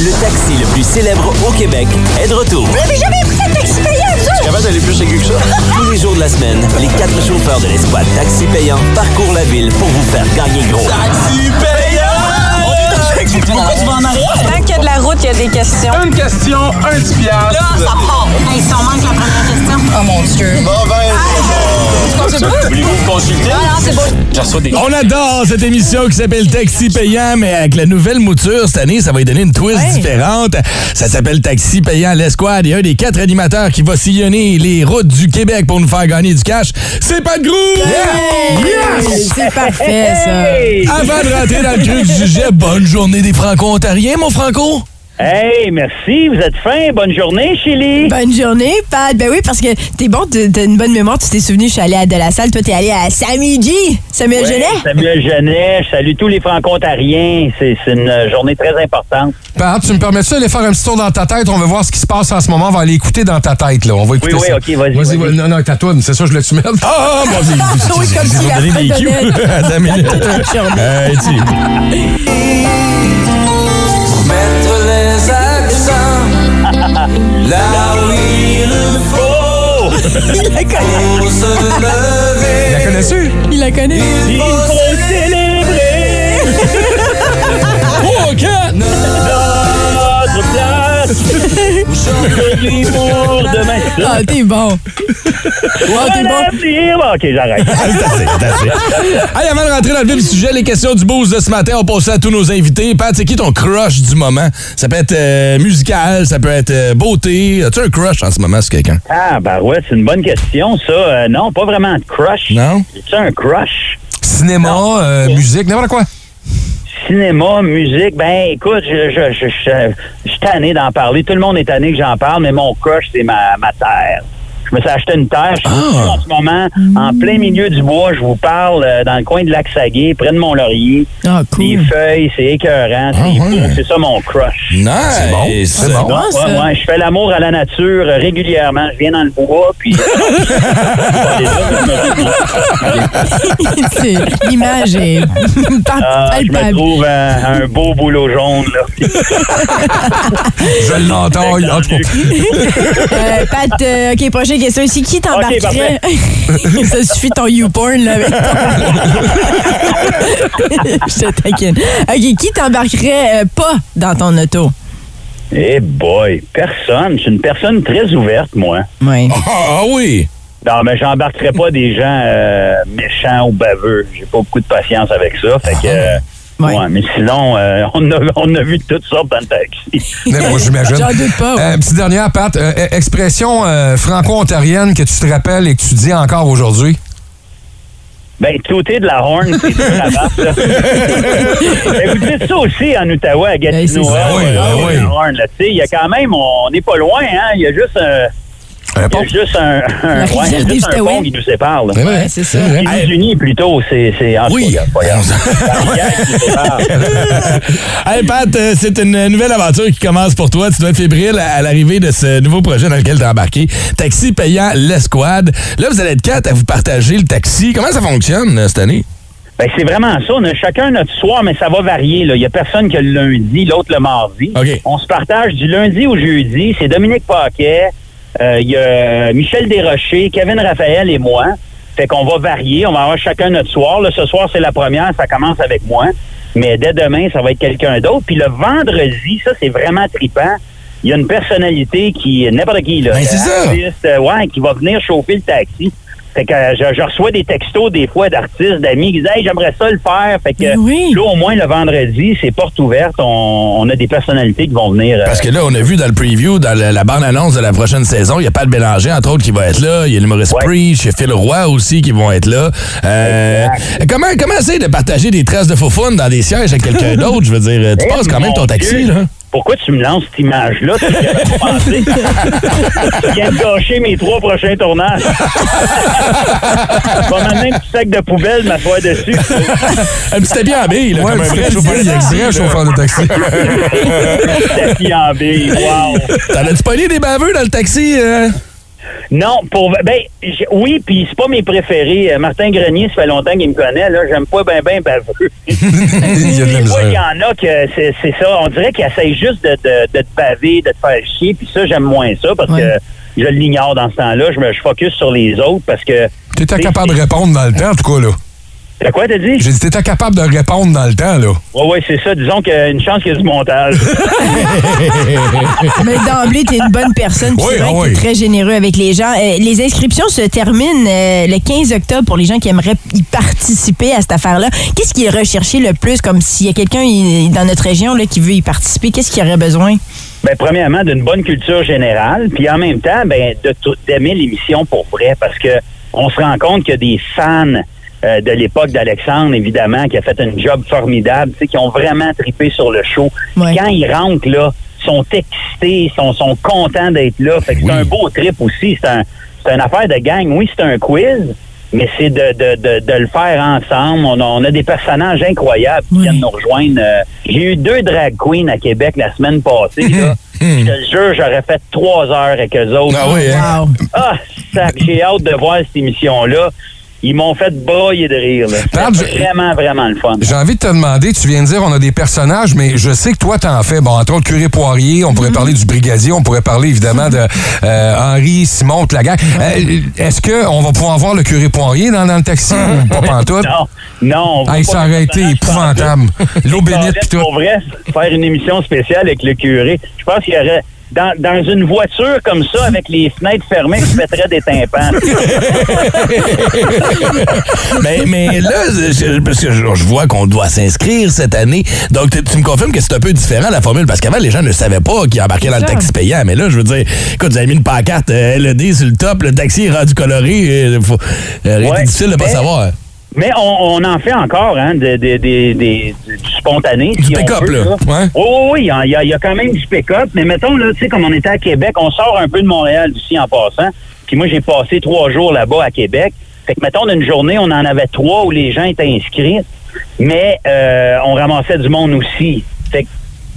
Le taxi le plus célèbre au Québec est de retour. Mais j'avais pris un taxi payant, capable d'aller plus aigu que ça. Tous les jours de la semaine, les quatre chauffeurs de l'escouade Taxi Payant parcourent la ville pour vous faire gagner gros. Taxi Pourquoi tu vas en arrière? Tant qu'il y a de la route, il y a des questions. Une question, un petit piastre. Là, ça part. Hey, si on manque la première question. Oh mon Dieu. Bon, ben, pas? Voulez-vous consulter? Non, non, c'est beau. On adore cette émission qui s'appelle Taxi Payant, mais avec la nouvelle mouture cette année, ça va lui donner une twist différente. Ça s'appelle Taxi Payant l'Esquad et un des quatre animateurs qui va sillonner les routes du Québec pour nous faire gagner du cash, c'est Pat Grou! Yes! C'est parfait, ça. Avant de rentrer dans le creux du sujet, bonne journée des Franco-Ontariens, mon Franco! Hey, merci, vous êtes fin. Bonne journée, Chili. Bonne journée, Pat. Ben oui, parce que t'es bon, t'as t'as une bonne mémoire. Tu t'es souvenu, je suis allée à De La Salle. Toi, t'es allé à Sammy G. Samuel Ouais, Genet. Samuel Genet, je salue tous les franco-ontariens. C'est c'est une euh, journée très importante. Pat, tu me permets ça d'aller faire un petit tour dans ta tête? On va voir ce qui se passe en ce moment. On va aller écouter dans ta tête, là. On va écouter Oui, oui, ça. OK, vas-y, Vas-y, vas-y. non, non, ta toune, c'est ça, je le mettre. Ah, bon, j'ai- Oui, comme si j'ai la donné des. Attends minute. Là où il le faut Il la connaît. pour se lever. La connais-tu? Il la connaît. Il faut célébrer Oh, OK! notre place. Aujourd'hui pour. Ah, t'es bon. Ah, t'es bon. L'avenir. Bon, OK, j'arrête. C'est assez, c'est assez. Hey, avant de rentrer dans le vif du sujet, les questions du boost de ce matin, on passe ça à tous nos invités. Pat, c'est qui ton crush du moment? Ça peut être euh, musical, ça peut être euh, beauté. As-tu un crush en ce moment sur quelqu'un? Ah, ben ouais, c'est une bonne question, ça. Euh, non, pas vraiment de crush. Non? C'est un crush? Cinéma, euh, musique, n'importe quoi. Cinéma, musique, ben écoute, je, je, je, je, suis tanné d'en parler. Tout le monde est tanné que j'en parle, mais mon crush, c'est ma, ma terre. Je me suis acheté une terre. Je suis Ah. en ce moment en plein milieu du bois. Je vous parle euh, dans le coin de Lac-Saguet, près de Mont-Laurier. Ah, Les feuilles, c'est écœurant. Ah, c'est ouais. ça mon crush. Nice! C'est bon, c'est bon. bon, Ouais, je fais l'amour à la nature euh, régulièrement. Je viens dans le bois, puis... C'est- L'image est Ah, je me trouve euh, un beau boulot jaune, là. Je l'entends, en tout cas. Euh, Pat, euh, OK, prochaine question ici. Qui t'embarquerait? Ça suffit ton YouPorn, là, avec ton- Je te taquine. OK, qui t'embarquerait euh, pas dans ton auto? Eh boy, personne. Je suis une personne très ouverte, moi. Oui. Ah, ah oui! Non, mais j'embarquerai pas des gens euh, méchants ou baveux. J'ai pas beaucoup de patience avec ça. Fait que... euh, Ouais. ouais, mais sinon, euh, on, a, on a vu toutes sortes dans le taxi. Mais moi, j'imagine. J'en doute pas. Euh, petite dernière, Pat. euh, euh, expression euh, franco-ontarienne que tu te rappelles et que tu dis encore aujourd'hui? Ben, sauter de la horn, c'est dur à battre, là. Ben, vous dites ça aussi en Ottawa, à Gatineau. Ben, ça. Oui, ouais, ben oui. la horn, là. Tu sais, il y a quand même, on n'est pas loin, hein. Il y a juste un... Un Il y pont. a juste un, un, ouais, il y a juste un pont qui nous sépare. Là. C'est vrai. Ouais, c'est ça. vrai. Les unis plutôt, c'est. c'est en tout Oui. qui nous. Hey Pat, euh, c'est une nouvelle aventure qui commence pour toi. Tu dois être fébrile à, l'arrivée de ce nouveau projet dans lequel tu es embarqué. Taxi payant l'escouade. Là, vous allez être quatre à vous partager le taxi. Comment ça fonctionne euh, cette année? Ben, c'est vraiment ça. On a chacun notre soir, mais ça va varier. là. Il y a personne qui a le lundi, l'autre le mardi. OK. On se partage du lundi au jeudi. C'est Dominique Paquet, euh, il y a Michel Desrochers, Kevin Raphaël et moi. Fait qu'on va varier. On va avoir chacun notre soir. Là, ce soir, c'est la première. Ça commence avec moi. Mais dès demain, ça va être quelqu'un d'autre. Puis le vendredi, ça, c'est vraiment trippant. Il y a une personnalité qui, n'importe qui, là. Ben, c'est ça. artiste, euh, ouais, qui va venir chauffer le taxi. Fait que euh, je, je reçois des textos des fois d'artistes, d'amis qui disent Hey, j'aimerais ça le faire. Fait que oui. là, au moins le vendredi, c'est porte ouverte. On, on a des personnalités qui vont venir. euh, Parce que là, on a vu dans le preview, dans le- la bande-annonce de la prochaine saison, il y a Pat Bélanger, entre autres, qui va être là. Il y a l'humoriste Ouais. Preach, il y a Phil Roy aussi qui vont être là. Euh, comment, comment essayer de partager des traces de faux dans des sièges avec quelqu'un d'autre? Je veux dire, tu Eh, passes quand même ton taxi, Dieu. là. Pourquoi tu me lances cette image-là? Tu j'avais pas pensé. tu viens de gâcher mes trois prochains tournages. Je vais m'amener un petit sac de poubelle, m'asseoir dessus. Un petit habit en bille, là, Ouais, comme un un vrai chauffeur de taxi. vrai chauffeur de taxi. Tapis en bille. Wow. T'en as-tu pogné des baveux dans le taxi? euh? Non, pour ben oui, puis c'est pas mes préférés. Euh, Martin Grenier, ça fait longtemps qu'il me connaît. Là, j'aime pas ben ben baveux. Il y a de la il y en a que c'est ça. On dirait qu'ils essayent juste de, de, de te baver, de te faire chier. Puis ça, j'aime moins ça parce Ouais. que je l'ignore dans ce temps-là. Je me je focus sur les autres parce que. T'étais capable de répondre dans le temps, en tout cas, là? T'as quoi, t'as dit? J'ai dit, t'étais capable de répondre dans le temps, là. Oui, oui, c'est ça. Disons qu'il y a une chance qu'il y a du montage. Mais d'emblée, t'es une bonne personne. puis Oui, c'est vrai ah que t'es oui. très généreux avec les gens. Euh, les inscriptions se terminent euh, le 15 octobre pour les gens qui aimeraient y participer à cette affaire-là. Qu'est-ce qui est recherché le plus? Comme s'il y a quelqu'un y- dans notre région là, qui veut y participer, qu'est-ce qu'il aurait besoin? Ben, premièrement, d'une bonne culture générale, puis en même temps, ben, de tout- d'aimer l'émission pour vrai, parce que on se rend compte qu'il y a des fans euh, de l'époque d'Alexandre, évidemment, qui a fait un job formidable, tu sais, qui ont vraiment tripé sur le show. Ouais. Quand ils rentrent là sont excités, sont, sont contents d'être là. Fait que c'est un beau trip aussi. C'est un, c'est une affaire de gang. Oui, c'est un quiz, mais c'est de, de, de, de le faire ensemble. On a, on a des personnages incroyables qui viennent nous rejoindre. Euh, J'ai eu deux drag queens à Québec la semaine passée. là. Je te jure, j'aurais fait trois heures avec eux autres. Ah oui, hein? Ah, j'ai hâte de voir cette émission-là. Ils m'ont fait brailler de rire. C'était vraiment, vraiment le fun. J'ai envie de te demander, tu viens de dire on a des personnages, mais je sais que toi t'en fais. Bon, entre autres Curé Poirier, on pourrait parler du brigadier, on pourrait parler évidemment de euh, Henri, Simon, toute la gang. Euh, Est-ce que on va pouvoir voir le Curé Poirier dans, dans le taxi? Ou pas pantoute? Non, non. on voit Hey, pas ça le aurait été épouvantable. L'eau bénite pis tout. Pour vrai, faire une émission spéciale avec le curé, je pense qu'il y aurait... Dans, dans une voiture comme ça, avec les fenêtres fermées, je mettrais des tympans. mais, mais là, je- parce que je, je vois qu'on doit s'inscrire cette année. Donc, tu me confirmes que c'est un peu différent la formule, parce qu'avant, les gens ne savaient pas qu'ils embarquaient dans le taxi payant. Mais là, je veux dire, écoute, vous avez mis une pancarte euh, LED sur le top, le taxi est rendu coloré. Il faut, euh, Ouais, c'est difficile de pas mais- savoir. Mais on, on en fait encore, hein, de- de- de- de- du spontané. Du pick-up, là. Ouais. Oui, oui, oui, il y y, a- quand même du pick-up. Mais mettons, là, tu sais, comme on était à Québec, on sort un peu de Montréal d'ici en passant. Puis moi, j'ai passé trois jours là-bas à Québec. Fait que, mettons, d'une journée, on en avait trois où les gens étaient inscrits. Mais euh, on ramassait du monde aussi. Fait que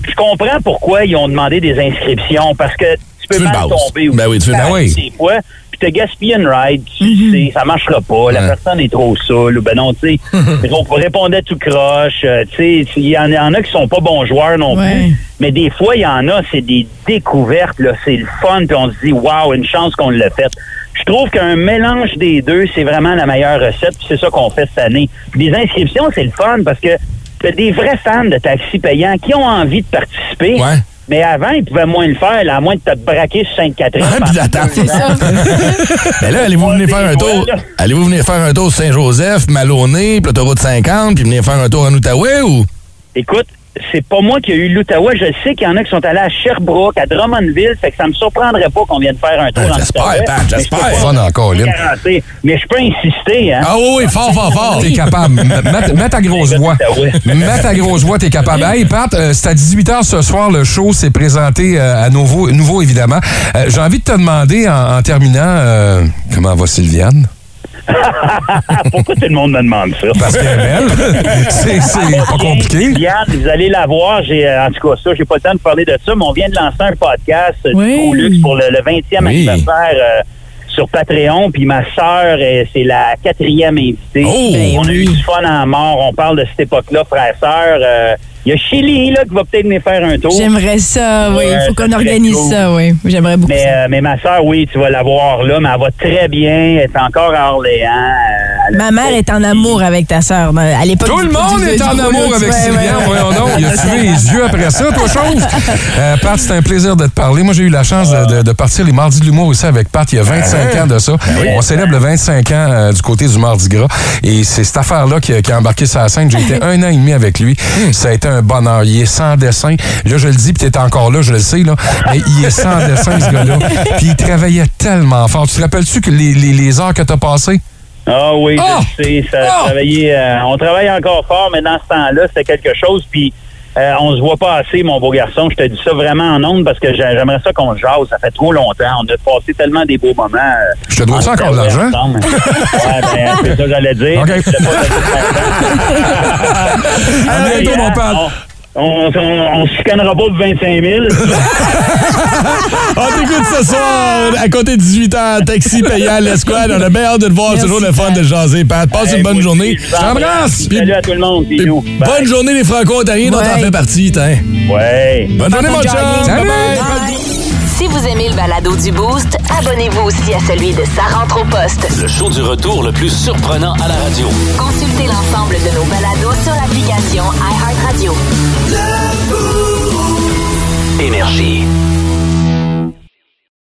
je comprends pourquoi ils ont demandé des inscriptions. Parce que tu peux Tu mal tomber. Ben oui, tu Des fois, puis t'as gaspillé une ride, tu sais, ça marchera pas, la personne est trop saoule, ou ben non, tu sais, on répondait tout croche, euh, tu sais, il y, en il y en a qui sont pas bons joueurs non Ouais. plus, mais des fois, il y en a, c'est des découvertes, là, c'est le fun, puis on se dit, waouh, une chance qu'on l'a fait. Je trouve qu'un mélange des deux, c'est vraiment la meilleure recette, puis c'est ça qu'on fait cette année. Puis les inscriptions, c'est le fun, parce que t'as des vrais fans de taxi payants qui ont envie de participer. Mais avant, ils pouvaient moins le faire, là, à moins de te braquer sur Sainte-Catherine. puis d'attendre. Mais là, allez-vous venir faire un tour? Allez-vous venir faire un tour Saint-Joseph, Maloney, puis l'autoroute 50, puis venir faire un tour en Outaouais ou? Écoute, c'est pas moi qui ai eu l'Outaouais. Je sais qu'il y en a qui sont allés à Sherbrooke, à Drummondville, fait que ça me surprendrait pas qu'on vienne faire un tour en j'espère, Mais peux j'espère. garantir. Mais je peux insister, hein. Ah oui, fort, fort, fort. T'es capable. Mets mets ta grosse voix. Mets ta grosse voix, t'es capable. Hey, Pat, euh, c'est à 18h ce soir, le show s'est présenté euh, à nouveau, nouveau évidemment. Euh, J'ai envie de te demander, en, en terminant, euh, comment va Sylviane? Pourquoi tout le monde me demande ça? Parce qu'elle est belle. C'est- pas bien. compliqué. Liliane, vous allez la voir. J'ai, euh, en tout cas, ça, j'ai pas le temps de parler de ça, mais on vient de lancer un podcast euh, Oui. du Luxe pour le, le 20e Oui. anniversaire euh, sur Patreon. Puis ma sœur, euh, c'est la quatrième invitée. Oh! on a eu du fun en mort. On parle de cette époque-là, frère-sœur. Euh, Il y a Chili là, qui va peut-être venir faire un tour. J'aimerais ça, oui. Il faut qu'on organise cool. ça, oui. J'aimerais beaucoup Mais, ça. euh, mais ma soeur, oui, tu vas la voir là, mais elle va très bien. Elle est encore à Orléans. Ma mère est en amour avec ta sœur. À l'époque Tout le monde est en amour avec ouais. Voyons donc. Il a tué les yeux après ça, toi, chose. Euh, Pat, c'est un plaisir de te parler. Moi, j'ai eu la chance de, de- de partir les Mardis de l'humour aussi avec Pat il y a 25 ans de ça. On célèbre le 25 ans euh, du côté du Mardi Gras. Et c'est cette affaire-là qui, a- qui a embarqué la scène. J'ai été un an et demi avec lui. Ça a été un bonheur. Il est sans dessin. Là, je le dis, puis t'es encore là, je le sais, là. Mais il est sans dessin, ce gars-là. Puis il travaillait tellement fort. Tu te rappelles-tu que les, les- les heures que t'as passées? Ah oui, Ah! je sais. Ça, Ah! travaillait, euh, on travaille encore fort, mais dans ce temps-là, c'était quelque chose. Puis euh, on se voit pas assez, mon beau garçon. Je te dis ça vraiment en ondes parce que j'ai- j'aimerais ça qu'on jase. Ça fait trop longtemps. On a passé tellement des beaux moments. euh, Je te dois ça encore de l'argent? ouais, ben, c'est ça que j'allais dire. À bientôt, mon Pat. On, on, on, on se chicanera pas pour 25 000. On t'écoute ce soir à côté de 18 ans, taxi payant, l'escouade. On a bien hâte de te voir. C'est toujours le fun de jaser, Pat. Passe une bonne journée. Je t'embrasse. Puis- Salut à tout le monde. Bonne journée, les Franco-Ontariens, dont t'en fais partie. tiens. Ouais. Bonne journée, mon chum. Salut. Si vous aimez le balado du Boost, abonnez-vous aussi à celui de Sa rentre au poste. Le show du retour le plus surprenant à la radio. Consultez l'ensemble de nos balados sur l'application iHeartRadio. Énergie.